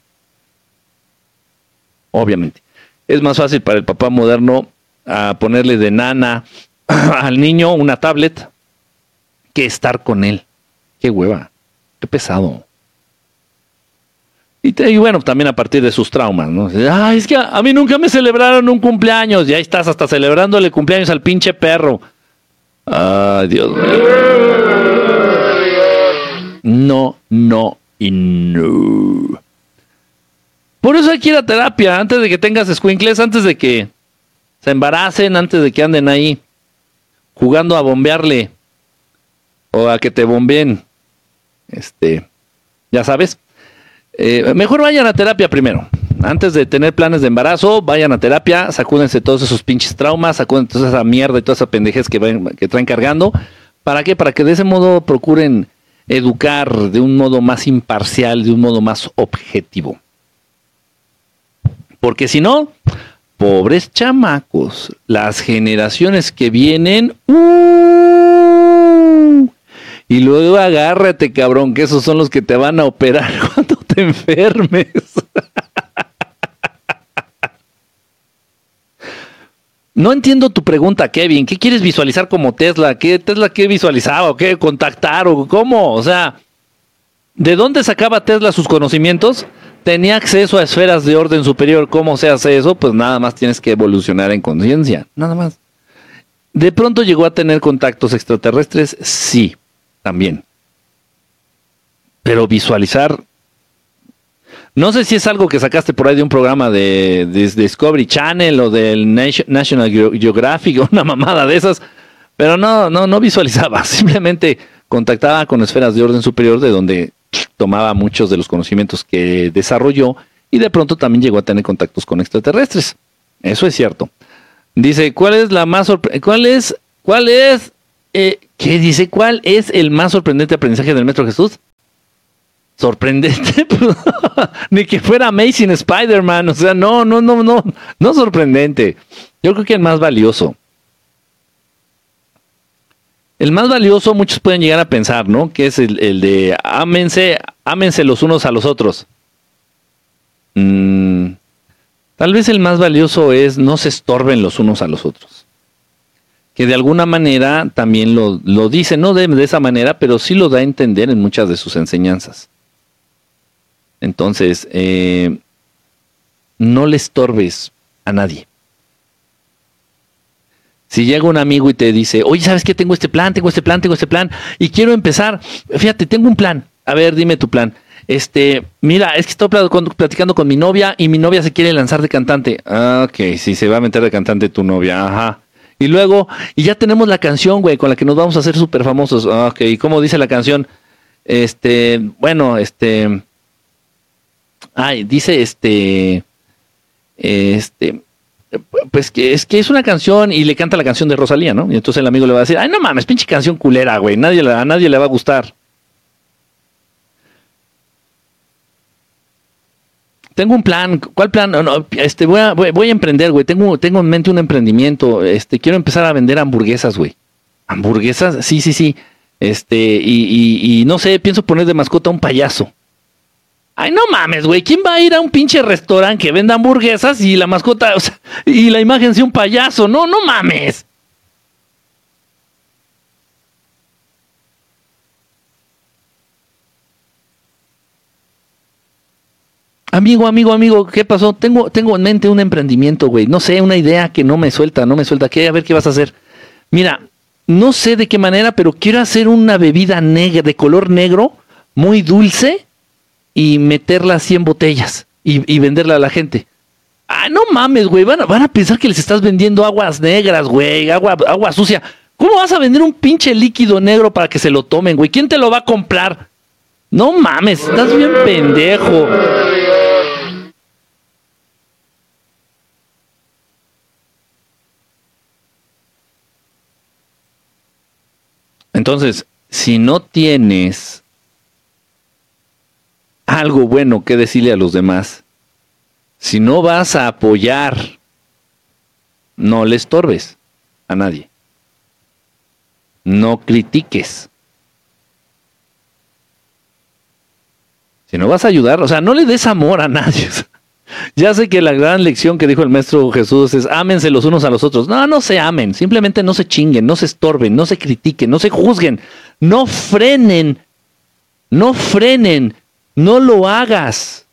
Obviamente. Es más fácil para el papá moderno a ponerle de nana al niño una tablet que estar con él. Qué hueva, qué pesado. Y, bueno, también a partir de sus traumas, ¿no? Es que a, mí nunca me celebraron un cumpleaños. Y ahí estás hasta celebrándole cumpleaños al pinche perro. Ay, Dios mío. No, no y no. Por eso hay que ir a terapia antes de que tengas squinkles, antes de que se embaracen, antes de que anden ahí jugando a bombearle o a que te bombeen. Este, ya sabes. Eh, mejor vayan a terapia primero. Antes de tener planes de embarazo, vayan a terapia, sacúdense todos esos pinches traumas, sacúdense toda esa mierda y toda esa pendejez que, que traen cargando. ¿Para qué? Para que de ese modo procuren educar de un modo más imparcial, de un modo más objetivo. Porque si no, pobres chamacos, las generaciones que vienen, uh, y luego agárrate, cabrón, que esos son los que te van a operar cuando te enfermes. No entiendo tu pregunta, Kevin. ¿Qué quieres visualizar como Tesla? ¿Qué Tesla qué visualizaba qué contactar o cómo? O sea, ¿de dónde sacaba Tesla sus conocimientos? Tenía acceso a esferas de orden superior. ¿Cómo se hace eso? Pues nada más tienes que evolucionar en conciencia. Nada más. ¿De pronto llegó a tener contactos extraterrestres? Sí, también. Pero visualizar no sé si es algo que sacaste por ahí de un programa de, Discovery Channel o del National Geographic o una mamada de esas, pero no, no, no visualizaba, simplemente contactaba con esferas de orden superior de donde tomaba muchos de los conocimientos que desarrolló y de pronto también llegó a tener contactos con extraterrestres. Eso es cierto. Dice, ¿cuál es la más cuál es cuál es eh, qué dice cuál es el más sorprendente aprendizaje del Maestro Jesús? sorprendente, pues, ni que fuera Amazing Spider-Man, o sea, no, no, no, no, no sorprendente. Yo creo que el más valioso. El más valioso, muchos pueden llegar a pensar, ¿no? Que es el, de ámense, ámense los unos a los otros. Mm, tal vez el más valioso es no se estorben los unos a los otros. Que de alguna manera también lo, dice, no de, de esa manera, pero sí lo da a entender en muchas de sus enseñanzas. Entonces, eh, no le estorbes a nadie. Si llega un amigo y te dice, oye, ¿sabes qué? Tengo este plan, tengo este plan, tengo este plan, y quiero empezar, fíjate, tengo un plan. A ver, dime tu plan. Este, mira, es que estoy platicando con mi novia y mi novia se quiere lanzar de cantante. Ah, ok, sí, se va a meter de cantante tu novia, ajá. Y luego, y ya tenemos la canción, güey, con la que nos vamos a hacer súper famosos. Ah, ok, ¿y cómo dice la canción? Este, bueno, este, ay, dice este, este, pues que es que es una canción y le canta la canción de Rosalía, ¿no? Y entonces el amigo le va a decir, ay, no mames, pinche canción culera, güey, nadie, a nadie le va a gustar. Tengo un plan, ¿cuál plan? No, este, voy a, voy, a emprender, güey, tengo, tengo en mente un emprendimiento, este, quiero empezar a vender hamburguesas, güey. ¿Hamburguesas? Sí, sí, sí. Este, y, y no sé, pienso poner de mascota un payaso. Ay, no mames, güey. ¿Quién va a ir a un pinche restaurante que venda hamburguesas y la mascota, o sea, y la imagen sea un payaso? No, no mames. Amigo, amigo, amigo, ¿qué pasó? Tengo, tengo en mente un emprendimiento, güey. No sé, una idea que no me suelta, no me suelta. ¿Qué? A ver qué vas a hacer. Mira, no sé de qué manera, pero quiero hacer una bebida negra, de color negro, muy dulce y meterla así en botellas y, venderla a la gente. Ah, no mames, güey. Van a, van a pensar que les estás vendiendo aguas negras, güey. Agua, agua sucia. ¿Cómo vas a vender un pinche líquido negro para que se lo tomen, güey? ¿Quién te lo va a comprar? No mames, estás bien pendejo. Entonces, si no tienes algo bueno que decirle a los demás. Si no vas a apoyar, no le estorbes a nadie. No critiques. Si no vas a ayudar, o sea, no le des amor a nadie. Ya sé que la gran lección que dijo el maestro Jesús es ámense los unos a los otros. No, no se amen, simplemente no se chinguen, no se estorben, no se critiquen, no se juzguen, no frenen, no frenen no lo hagas.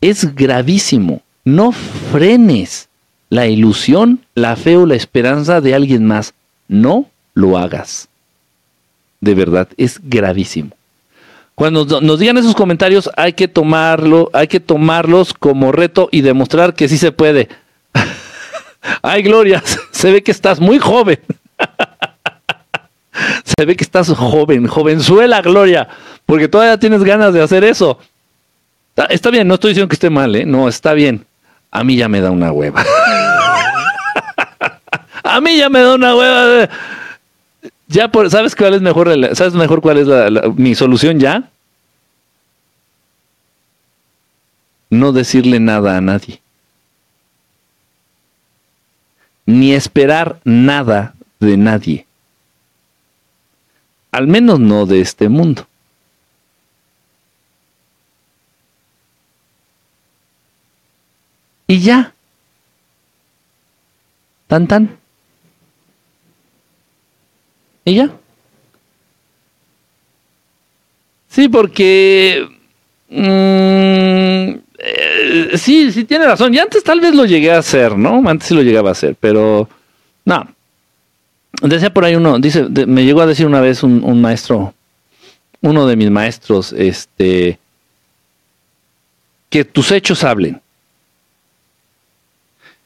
Es gravísimo. No frenes la ilusión, la fe o la esperanza de alguien más. No lo hagas. De verdad, es gravísimo. Cuando nos digan esos comentarios, hay que tomarlo, hay que tomarlos como reto y demostrar que sí se puede. Ay, Gloria, se ve que estás muy joven. se ve que estás joven, jovenzuela, Gloria porque todavía tienes ganas de hacer eso. Está, bien, no estoy diciendo que esté mal, ¿eh? No, está bien. A mí ya me da una hueva. a mí ya me da una hueva. Ya por, ¿sabes cuál es mejor? ¿Sabes mejor cuál es mi solución ya? No decirle nada a nadie. Ni esperar nada de nadie. Al menos no de este mundo. Y ya. Tan tan. Y ya. Sí, porque... Mm, eh, sí, sí tiene razón. Y antes tal vez lo llegué a hacer, ¿no? Antes sí lo llegaba a hacer, pero... No. Decía por ahí uno, dice, me llegó a decir una vez un, maestro, uno de mis maestros, este, que tus hechos hablen.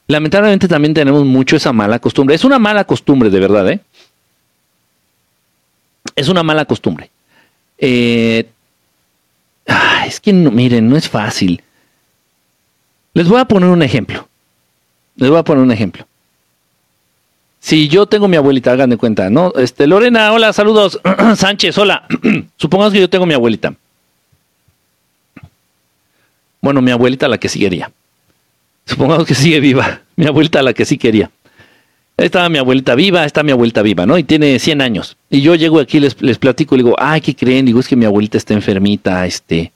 Lamentablemente también tenemos mucho esa mala costumbre. Es una mala costumbre, de verdad, ¿eh? Es una mala costumbre. Eh, es que, miren, no es fácil. Les voy a poner un ejemplo. Les voy a poner un ejemplo. Si yo tengo mi abuelita, hagan cuenta, ¿no? Este, Lorena, hola, saludos. Sánchez, hola. Supongamos que yo tengo mi abuelita. Bueno, mi abuelita la que seguiría supongamos que sigue viva, mi abuelita la que sí quería. estaba mi abuelita viva, está mi abuelita viva, ¿no? Y tiene 100 años. Y yo llego aquí, les, les platico, y digo, ay, ¿qué creen? Digo, es que mi abuelita está enfermita, este,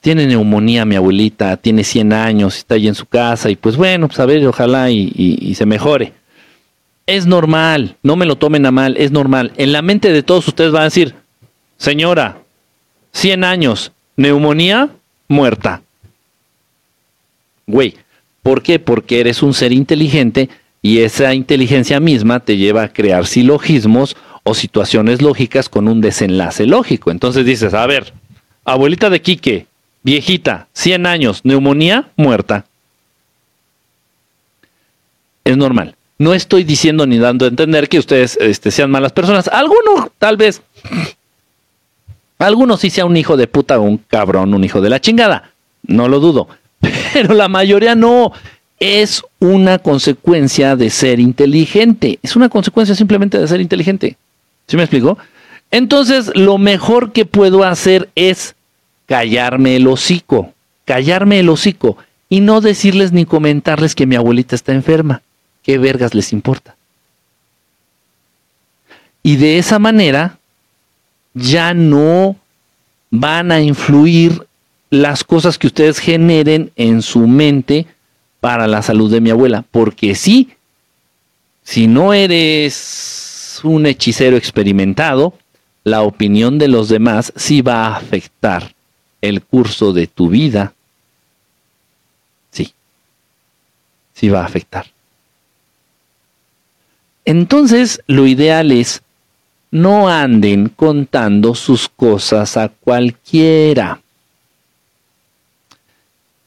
tiene neumonía mi abuelita, tiene 100 años, está ahí en su casa, y pues bueno, pues a ver, ojalá y, y se mejore. Es normal, no me lo tomen a mal, es normal. En la mente de todos ustedes van a decir, señora, 100 años, neumonía, muerta. Güey, ¿por qué? Porque eres un ser inteligente y esa inteligencia misma te lleva a crear silogismos o situaciones lógicas con un desenlace lógico. Entonces dices, a ver, abuelita de Quique, viejita, 100 años, neumonía, muerta. Es normal. No estoy diciendo ni dando a entender que ustedes este, sean malas personas. Alguno, tal vez. Algunos sí sea un hijo de puta un cabrón, un hijo de la chingada. No lo dudo. Pero la mayoría no es una consecuencia de ser inteligente. Es una consecuencia simplemente de ser inteligente. ¿Sí me explico? Entonces, lo mejor que puedo hacer es callarme el hocico, callarme el hocico y no decirles ni comentarles que mi abuelita está enferma. ¿Qué vergas les importa? Y de esa manera ya no van a influir las cosas que ustedes generen en su mente para la salud de mi abuela. Porque sí, si no eres un hechicero experimentado, la opinión de los demás sí va a afectar el curso de tu vida. Sí, sí va a afectar. Entonces, lo ideal es no anden contando sus cosas a cualquiera.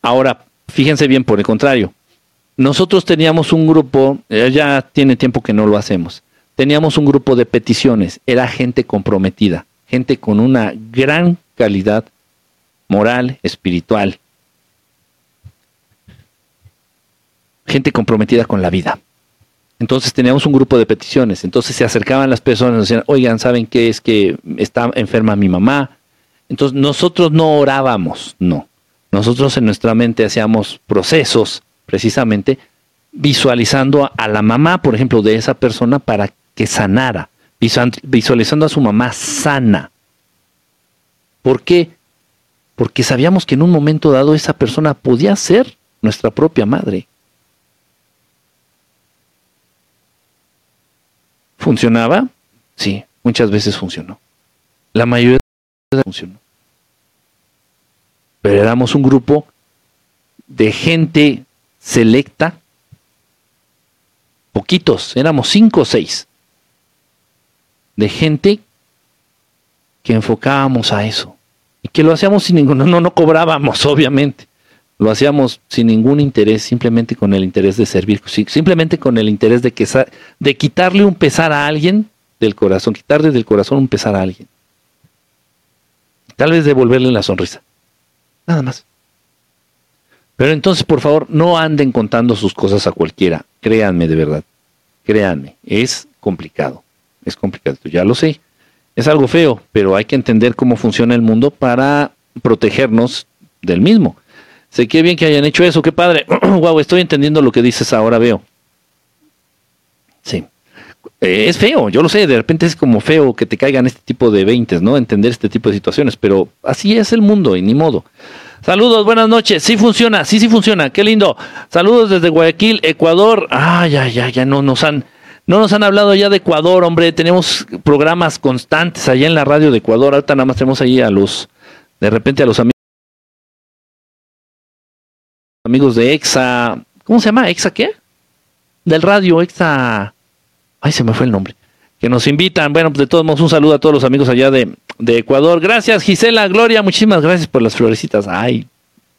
Ahora, Fíjense bien, por el contrario, nosotros teníamos un grupo, eh, ya tiene tiempo que no lo hacemos, teníamos un grupo de peticiones, era gente comprometida, gente con una gran calidad moral, espiritual, gente comprometida con la vida. Entonces teníamos un grupo de peticiones, entonces se acercaban las personas y decían, oigan, ¿saben qué es que está enferma mi mamá? Entonces nosotros no orábamos, no. Nosotros en nuestra mente hacíamos procesos precisamente visualizando a la mamá, por ejemplo, de esa persona para que sanara, visualizando a su mamá sana. ¿Por qué? Porque sabíamos que en un momento dado esa persona podía ser nuestra propia madre. ¿Funcionaba? Sí, muchas veces funcionó. La mayoría de veces funcionó pero éramos un grupo de gente selecta, poquitos, éramos cinco o seis, de gente que enfocábamos a eso y que lo hacíamos sin ningún, no, no cobrábamos, obviamente, lo hacíamos sin ningún interés, simplemente con el interés de servir, simplemente con el interés de, que, de quitarle un pesar a alguien del corazón, quitarle del corazón un pesar a alguien. Tal vez devolverle la sonrisa. Nada más. Pero entonces, por favor, no anden contando sus cosas a cualquiera. Créanme de verdad. Créanme. Es complicado. Es complicado. Ya lo sé. Es algo feo, pero hay que entender cómo funciona el mundo para protegernos del mismo. Sé que bien que hayan hecho eso. Qué padre. wow, estoy entendiendo lo que dices ahora, veo. Sí. Eh, es feo, yo lo sé, de repente es como feo que te caigan este tipo de veintes, ¿no? Entender este tipo de situaciones, pero así es el mundo y ni modo. Saludos, buenas noches. Sí funciona, sí, sí funciona. Qué lindo. Saludos desde Guayaquil, Ecuador. Ah, ya, ya, ya no nos han, no nos han hablado ya de Ecuador, hombre. Tenemos programas constantes allá en la radio de Ecuador. Ahorita nada más tenemos ahí a los, de repente a los amigos, amigos de Exa. ¿Cómo se llama? ¿Exa qué? Del radio, Exa. Ay, se me fue el nombre. Que nos invitan. Bueno, pues de todos modos, un saludo a todos los amigos allá de, Ecuador. Gracias, Gisela, Gloria, muchísimas gracias por las florecitas. Ay,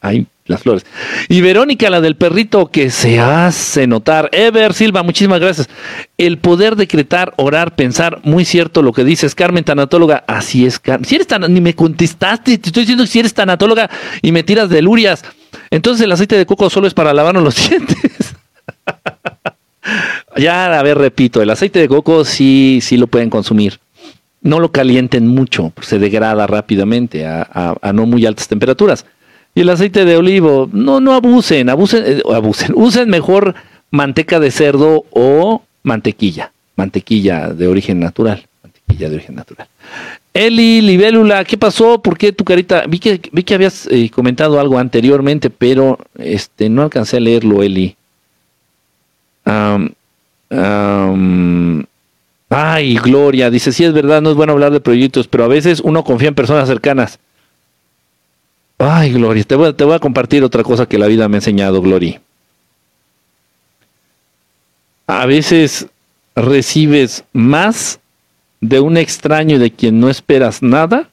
ay, las flores. Y Verónica, la del perrito que se hace notar. Ever Silva, muchísimas gracias. El poder decretar, orar, pensar, muy cierto lo que dices, Carmen, tanatóloga. Así es, Carmen. Si eres tan, ni me contestaste, te estoy diciendo que si eres tanatóloga y me tiras de lurias. Entonces el aceite de coco solo es para lavarnos los dientes. Ya, a ver, repito, el aceite de coco sí, sí lo pueden consumir. No lo calienten mucho, se degrada rápidamente a, no muy altas temperaturas. Y el aceite de olivo, no, no abusen, abusen, eh, abusen. Usen mejor manteca de cerdo o mantequilla, mantequilla de origen natural, mantequilla de origen natural. Eli Libélula, ¿qué pasó? ¿Por qué tu carita? Vi que, vi que habías eh, comentado algo anteriormente, pero este no alcancé a leerlo, Eli. ay, Gloria, dice, sí es verdad, no es bueno hablar de proyectos, pero a veces uno confía en personas cercanas. Ay, Gloria, te voy, te voy a compartir otra cosa que la vida me ha enseñado, Gloria. A veces recibes más de un extraño de quien no esperas nada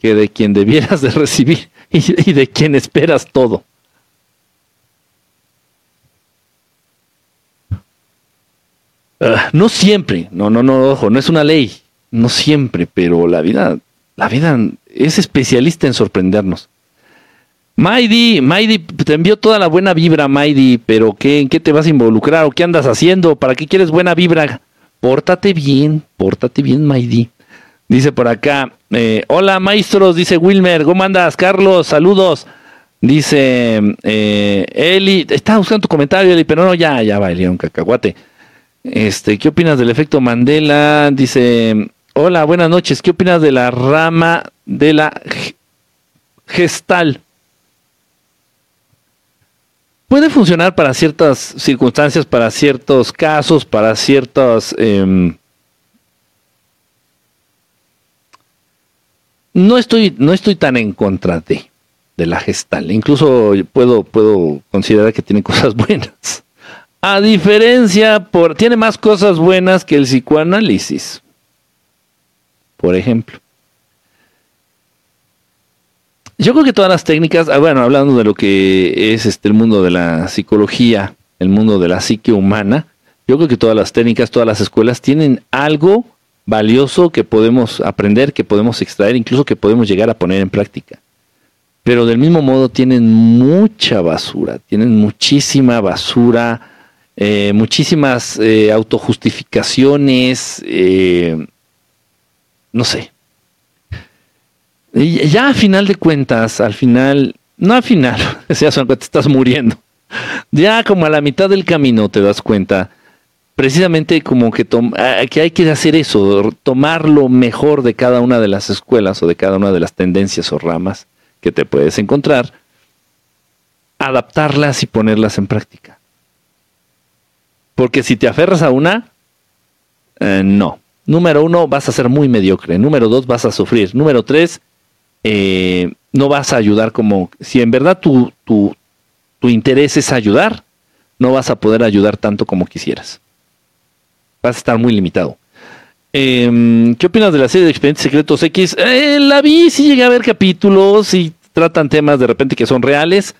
que de quien debieras de recibir y, de quien esperas todo. Ah, no siempre, no, no, no, ojo, no es una ley, no siempre, pero la vida, la vida es especialista en sorprendernos. Maidi, Maidi, te envió toda la buena vibra, Maidi, pero ¿qué, ¿en qué te vas a involucrar o qué andas haciendo? ¿Para qué quieres buena vibra? Pórtate bien, pórtate bien, Maidi. Dice por acá, eh, hola maestros, dice Wilmer, ¿cómo andas? Carlos, saludos. Dice eh, Eli, estaba buscando tu comentario, Eli, pero no, ya, ya va, un cacahuate. Este, ¿qué opinas del efecto Mandela? Dice, hola, buenas noches, ¿qué opinas de la rama de la gestal? puede funcionar para ciertas circunstancias, para ciertos casos, para ciertos... Em, no, estoy, no estoy tan en contra de, de la gestal. Incluso puedo, puedo considerar que tiene cosas buenas. A diferencia, por, tiene más cosas buenas que el psicoanálisis. Por ejemplo. Yo creo que todas las técnicas, ah, bueno, hablando de lo que es este el mundo de la psicología, el mundo de la psique humana, yo creo que todas las técnicas, todas las escuelas tienen algo valioso que podemos aprender, que podemos extraer, incluso que podemos llegar a poner en práctica. Pero del mismo modo tienen mucha basura, tienen muchísima basura, eh, muchísimas eh, autojustificaciones, eh, no sé, y ya a final de cuentas, al final, no al final, se te estás muriendo. Ya como a la mitad del camino te das cuenta, precisamente como que, que hay que hacer eso, tomar lo mejor de cada una de las escuelas o de cada una de las tendencias o ramas que te puedes encontrar, adaptarlas y ponerlas en práctica. Porque si te aferras a una, eh, no. Número uno, vas a ser muy mediocre. Número dos, vas a sufrir. Número tres, eh, no vas a ayudar como, si en verdad tu, tu, interés es ayudar, no vas a poder ayudar tanto como quisieras. Vas a estar muy limitado. Em, ¿Qué opinas de la serie de Expedientes Secretos X? Eh, la vi, sí llegué a ver capítulos y tratan temas de repente que son reales.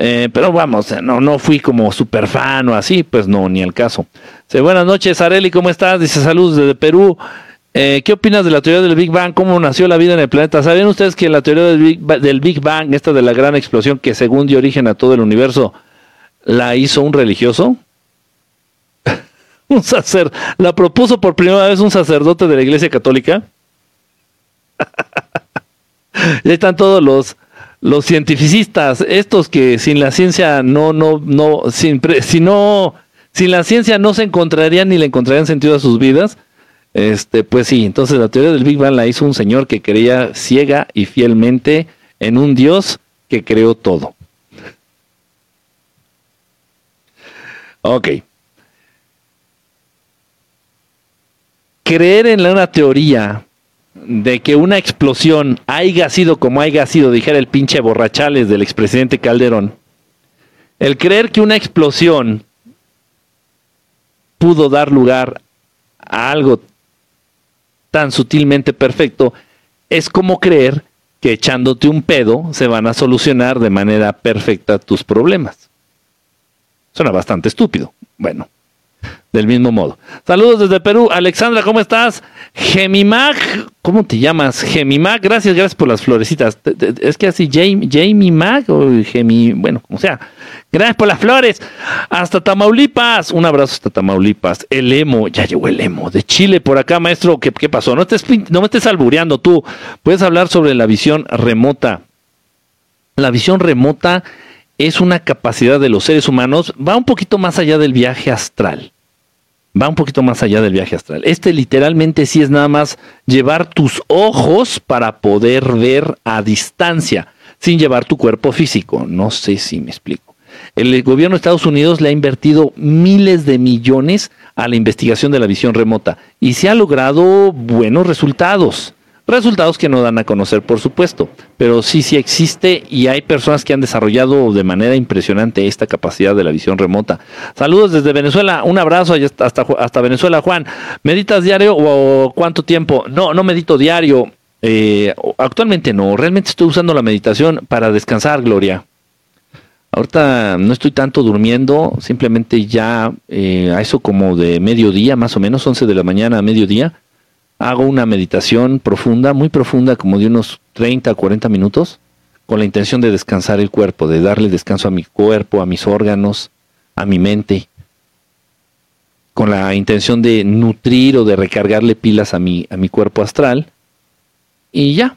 Eh, pero vamos, no, no fui como super fan o así, pues no, ni el caso. buenas noches, Areli, ¿cómo estás? Dice saludos desde Perú. Eh, ¿Qué opinas de la teoría del Big Bang? ¿Cómo nació la vida en el planeta? ¿Sabían ustedes que la teoría del Big, Bang, esta de la gran explosión que según dio origen a todo el universo, la hizo un religioso? un sacer, la propuso por primera vez un sacerdote de la Iglesia Católica. y ahí están todos los los cientificistas, estos que sin la ciencia no no no sin, si no sin la ciencia no se encontrarían ni le encontrarían sentido a sus vidas este, pues sí, entonces la teoría del Big Bang la hizo un señor que creía ciega y fielmente en un Dios que creó todo. Ok. Creer en una teoría de que una explosión haya sido como haya sido, dijera el pinche borrachales del expresidente Calderón, el creer que una explosión pudo dar lugar a algo tan sutilmente perfecto, es como creer que echándote un pedo se van a solucionar de manera perfecta tus problemas. Suena bastante estúpido. Bueno, del mismo modo. Saludos desde Perú. Alexandra, ¿cómo estás? Gemimag, ¿cómo te llamas? Gemimag, gracias, gracias por las florecitas. Es que así, Jamie, Mag o Gemi, bueno, como sea. Gracias por las flores. Hasta Tamaulipas. Un abrazo hasta Tamaulipas. El emo, ya llegó el emo de Chile por acá, maestro. ¿Qué, qué pasó? No, no me estés albureando tú. Puedes hablar sobre la visión remota. La visión remota es una capacidad de los seres humanos, va un poquito más allá del viaje astral. Va un poquito más allá del viaje astral. Este literalmente sí es nada más llevar tus ojos para poder ver a distancia, sin llevar tu cuerpo físico. No sé si me explico. El gobierno de Estados Unidos le ha invertido miles de millones a la investigación de la visión remota y se ha logrado buenos resultados. Resultados que no dan a conocer, por supuesto, pero sí, sí existe y hay personas que han desarrollado de manera impresionante esta capacidad de la visión remota. Saludos desde Venezuela, un abrazo hasta, hasta Venezuela, Juan. ¿Meditas diario o cuánto tiempo? No, no medito diario. Eh, actualmente no, realmente estoy usando la meditación para descansar, Gloria. Ahorita no estoy tanto durmiendo, simplemente ya eh, a eso como de mediodía, más o menos, 11 de la mañana a mediodía hago una meditación profunda, muy profunda, como de unos 30 a 40 minutos, con la intención de descansar el cuerpo, de darle descanso a mi cuerpo, a mis órganos, a mi mente, con la intención de nutrir o de recargarle pilas a mi, a mi cuerpo astral, y ya,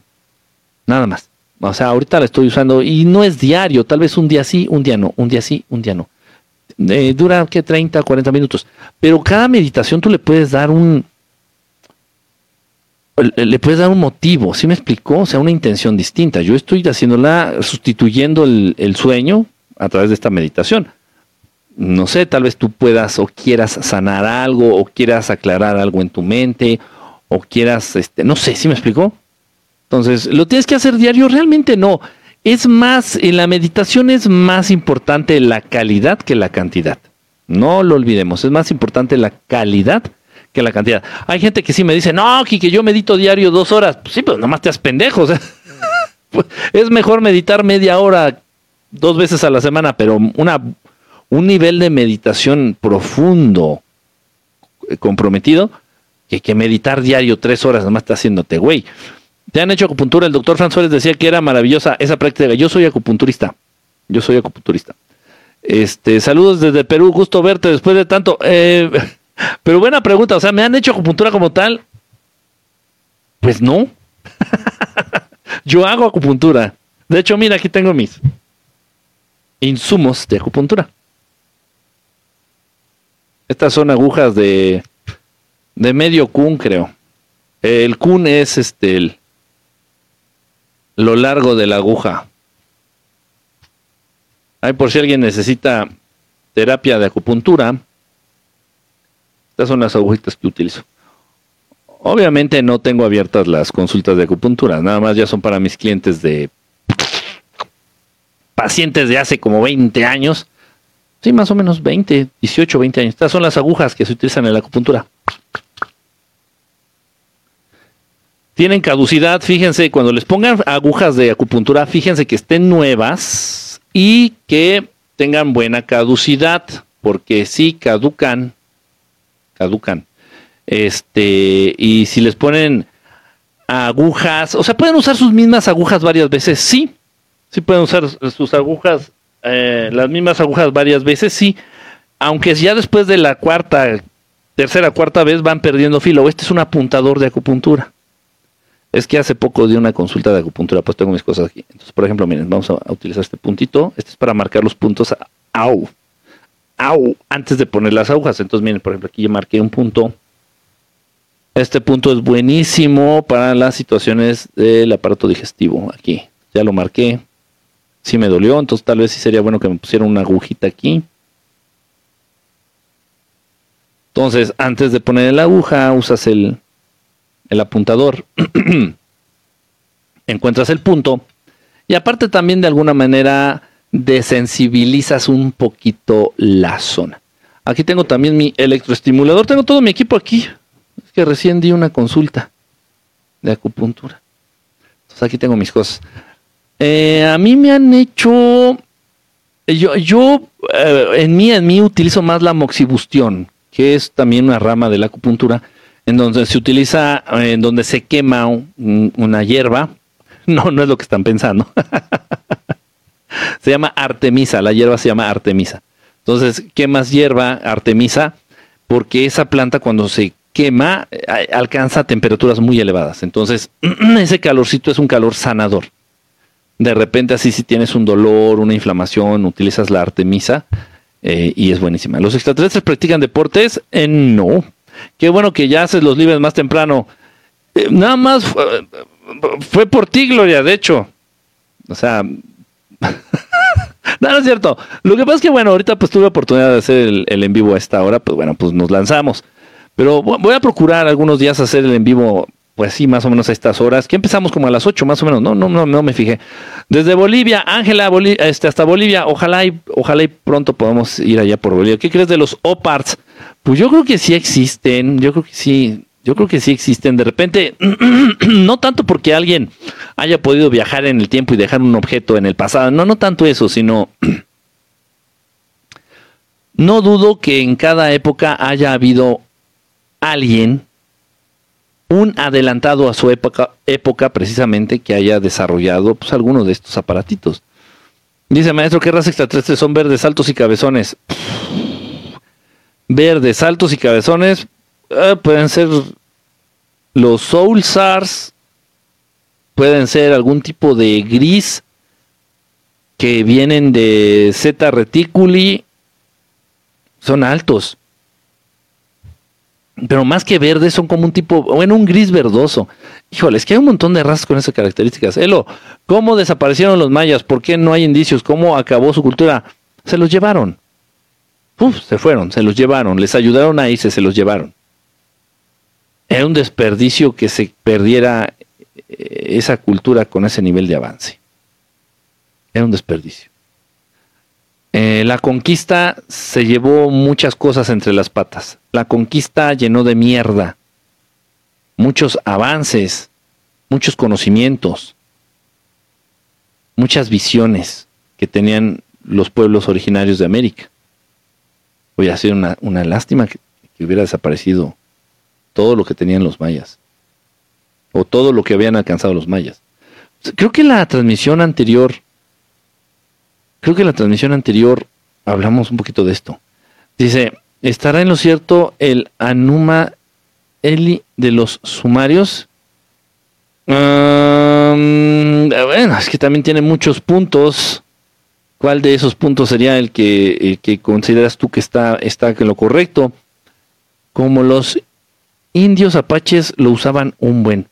nada más. O sea, ahorita la estoy usando y no es diario, tal vez un día sí, un día no, un día sí, un día no. Eh, dura que 30, 40 minutos. Pero cada meditación tú le puedes dar un, le puedes dar un motivo, ¿sí me explicó? O sea, una intención distinta. Yo estoy haciéndola, sustituyendo el, sueño a través de esta meditación. No sé, tal vez tú puedas o quieras sanar algo, o quieras aclarar algo en tu mente, o quieras, este, no sé, ¿sí me explicó? Entonces, ¿lo tienes que hacer diario? Realmente no. Es más, en la meditación es más importante la calidad que la cantidad. No lo olvidemos, es más importante la calidad que la cantidad. Hay gente que sí me dice, no, que yo medito diario dos horas. Pues sí, pero nomás te has pendejos. Pues, es mejor meditar media hora dos veces a la semana, pero una, un nivel de meditación profundo, eh, comprometido, que, que meditar diario tres horas nomás está haciéndote, güey. Te han hecho acupuntura. El doctor Franz decía que era maravillosa esa práctica. Yo soy acupunturista. Yo soy acupunturista. Este, saludos desde Perú. Gusto verte después de tanto. Eh, pero buena pregunta, o sea, ¿me han hecho acupuntura como tal? Pues no. Yo hago acupuntura. De hecho, mira, aquí tengo mis insumos de acupuntura. Estas son agujas de, de medio kun, creo. El kun es este el, lo largo de la aguja. Ay, por si alguien necesita terapia de acupuntura, estas son las agujitas que utilizo. Obviamente no tengo abiertas las consultas de acupuntura, nada más ya son para mis clientes de pacientes de hace como 20 años. Sí, más o menos 20, 18, 20 años. Estas son las agujas que se utilizan en la acupuntura. Tienen caducidad, fíjense, cuando les pongan agujas de acupuntura, fíjense que estén nuevas y que tengan buena caducidad, porque si caducan, caducan. Este, y si les ponen agujas, o sea, pueden usar sus mismas agujas varias veces, sí. Sí pueden usar sus agujas, eh, las mismas agujas varias veces, sí. Aunque ya después de la cuarta, tercera, cuarta vez van perdiendo filo. Este es un apuntador de acupuntura. Es que hace poco di una consulta de acupuntura, pues tengo mis cosas aquí. Entonces, por ejemplo, miren, vamos a, utilizar este puntito. Este es para marcar los puntos. Au antes de poner las agujas. Entonces, miren, por ejemplo, aquí yo marqué un punto. Este punto es buenísimo para las situaciones del aparato digestivo. Aquí, ya lo marqué. Si me dolió, entonces tal vez sí sería bueno que me pusiera una agujita aquí. Entonces, antes de poner la aguja, usas el, el apuntador. Encuentras el punto. Y aparte también de alguna manera desensibilizas un poquito la zona. Aquí tengo también mi electroestimulador, tengo todo mi equipo aquí. Es que recién di una consulta de acupuntura. Entonces aquí tengo mis cosas. Eh, a mí me han hecho, yo, yo eh, en mí, en mí utilizo más la moxibustión, que es también una rama de la acupuntura, en donde se utiliza, en donde se quema una hierba. No, no es lo que están pensando. se llama Artemisa, la hierba se llama Artemisa. Entonces, quemas hierba, Artemisa, porque esa planta cuando se quema eh, alcanza temperaturas muy elevadas. Entonces, ese calorcito es un calor sanador. De repente así si tienes un dolor, una inflamación, utilizas la artemisa eh, y es buenísima. ¿Los extraterrestres practican deportes? Eh, no. Qué bueno que ya haces los libres más temprano. Eh, nada más fue por ti, Gloria, de hecho. O sea, no, es cierto. Lo que pasa es que, bueno, ahorita pues tuve oportunidad de hacer el, el, en vivo a esta hora, pues bueno, pues nos lanzamos. Pero voy a procurar algunos días hacer el en vivo, pues sí, más o menos a estas horas, que empezamos como a las 8 más o menos, no, no, no, no me fijé. Desde Bolivia, Ángela, este, hasta Bolivia, ojalá y, ojalá y pronto podamos ir allá por Bolivia. ¿Qué crees de los OPARTs? Pues yo creo que sí existen, yo creo que sí, yo creo que sí existen. De repente, no tanto porque alguien haya podido viajar en el tiempo y dejar un objeto en el pasado, no, no tanto eso, sino no dudo que en cada época haya habido alguien, un adelantado a su época, época precisamente, que haya desarrollado pues, alguno de estos aparatitos. Dice maestro, ¿qué raza extraterrestres son verdes, altos y cabezones? Verdes, altos y cabezones, eh, pueden ser los Soul Sars, pueden ser algún tipo de gris que vienen de Z reticuli, son altos. Pero más que verdes, son como un tipo, bueno, un gris verdoso. Híjole, es que hay un montón de razas con esas características. Elo, ¿cómo desaparecieron los mayas? ¿Por qué no hay indicios? ¿Cómo acabó su cultura? Se los llevaron. Uf, se fueron, se los llevaron. Les ayudaron a irse, se los llevaron. Era un desperdicio que se perdiera eh, esa cultura con ese nivel de avance. Era un desperdicio. Eh, la conquista se llevó muchas cosas entre las patas. La conquista llenó de mierda muchos avances, muchos conocimientos, muchas visiones que tenían los pueblos originarios de América. Hubiera sido una, una lástima que, hubiera desaparecido todo lo que tenían los mayas, o todo lo que habían alcanzado los mayas. Creo que la transmisión anterior, creo que la transmisión anterior hablamos un poquito de esto. Dice, ¿estará en lo cierto el Anuma Eli de los sumarios? bueno, es que también tiene muchos puntos. ¿Cuál de esos puntos sería el que, que consideras tú que está, está en lo correcto? Como los indios apaches lo usaban un buen.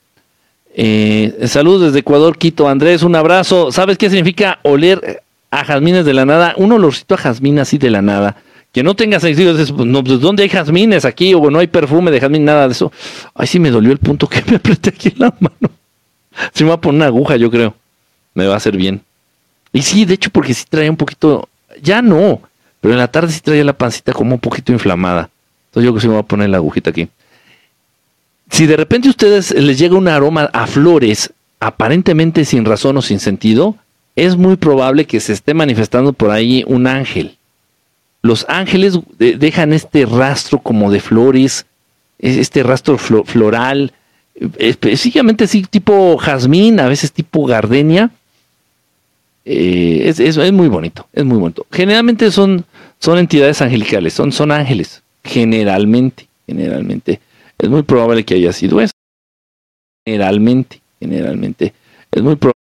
Eh, saludos desde Ecuador, Quito. Andrés, un abrazo. ¿Sabes qué significa oler a jazmines de la nada? Un olorcito a jazmín así de la nada. Que no tengas sentido, no, pues, ¿dónde hay jazmines aquí? O no hay perfume de jazmín, nada de eso. Ay, sí me dolió el punto que me apreté aquí en la mano. Se me va a poner una aguja, yo creo. Me va a hacer bien. Y sí, de hecho, porque sí traía un poquito, ya no, pero en la tarde sí traía la pancita como un poquito inflamada. Entonces yo creo que sí me voy a poner la agujita aquí. Si de repente a ustedes les llega un aroma a flores, aparentemente sin razón o sin sentido, es muy probable que se esté manifestando por ahí un ángel. Los ángeles dejan este rastro como de flores, este rastro floral, específicamente así tipo jazmín, a veces tipo gardenia. Eh, es, es, muy bonito, es muy bonito. Generalmente son, son entidades angelicales, son, son ángeles, generalmente, generalmente. Es muy probable que haya sido eso. Generalmente, generalmente. Es muy probable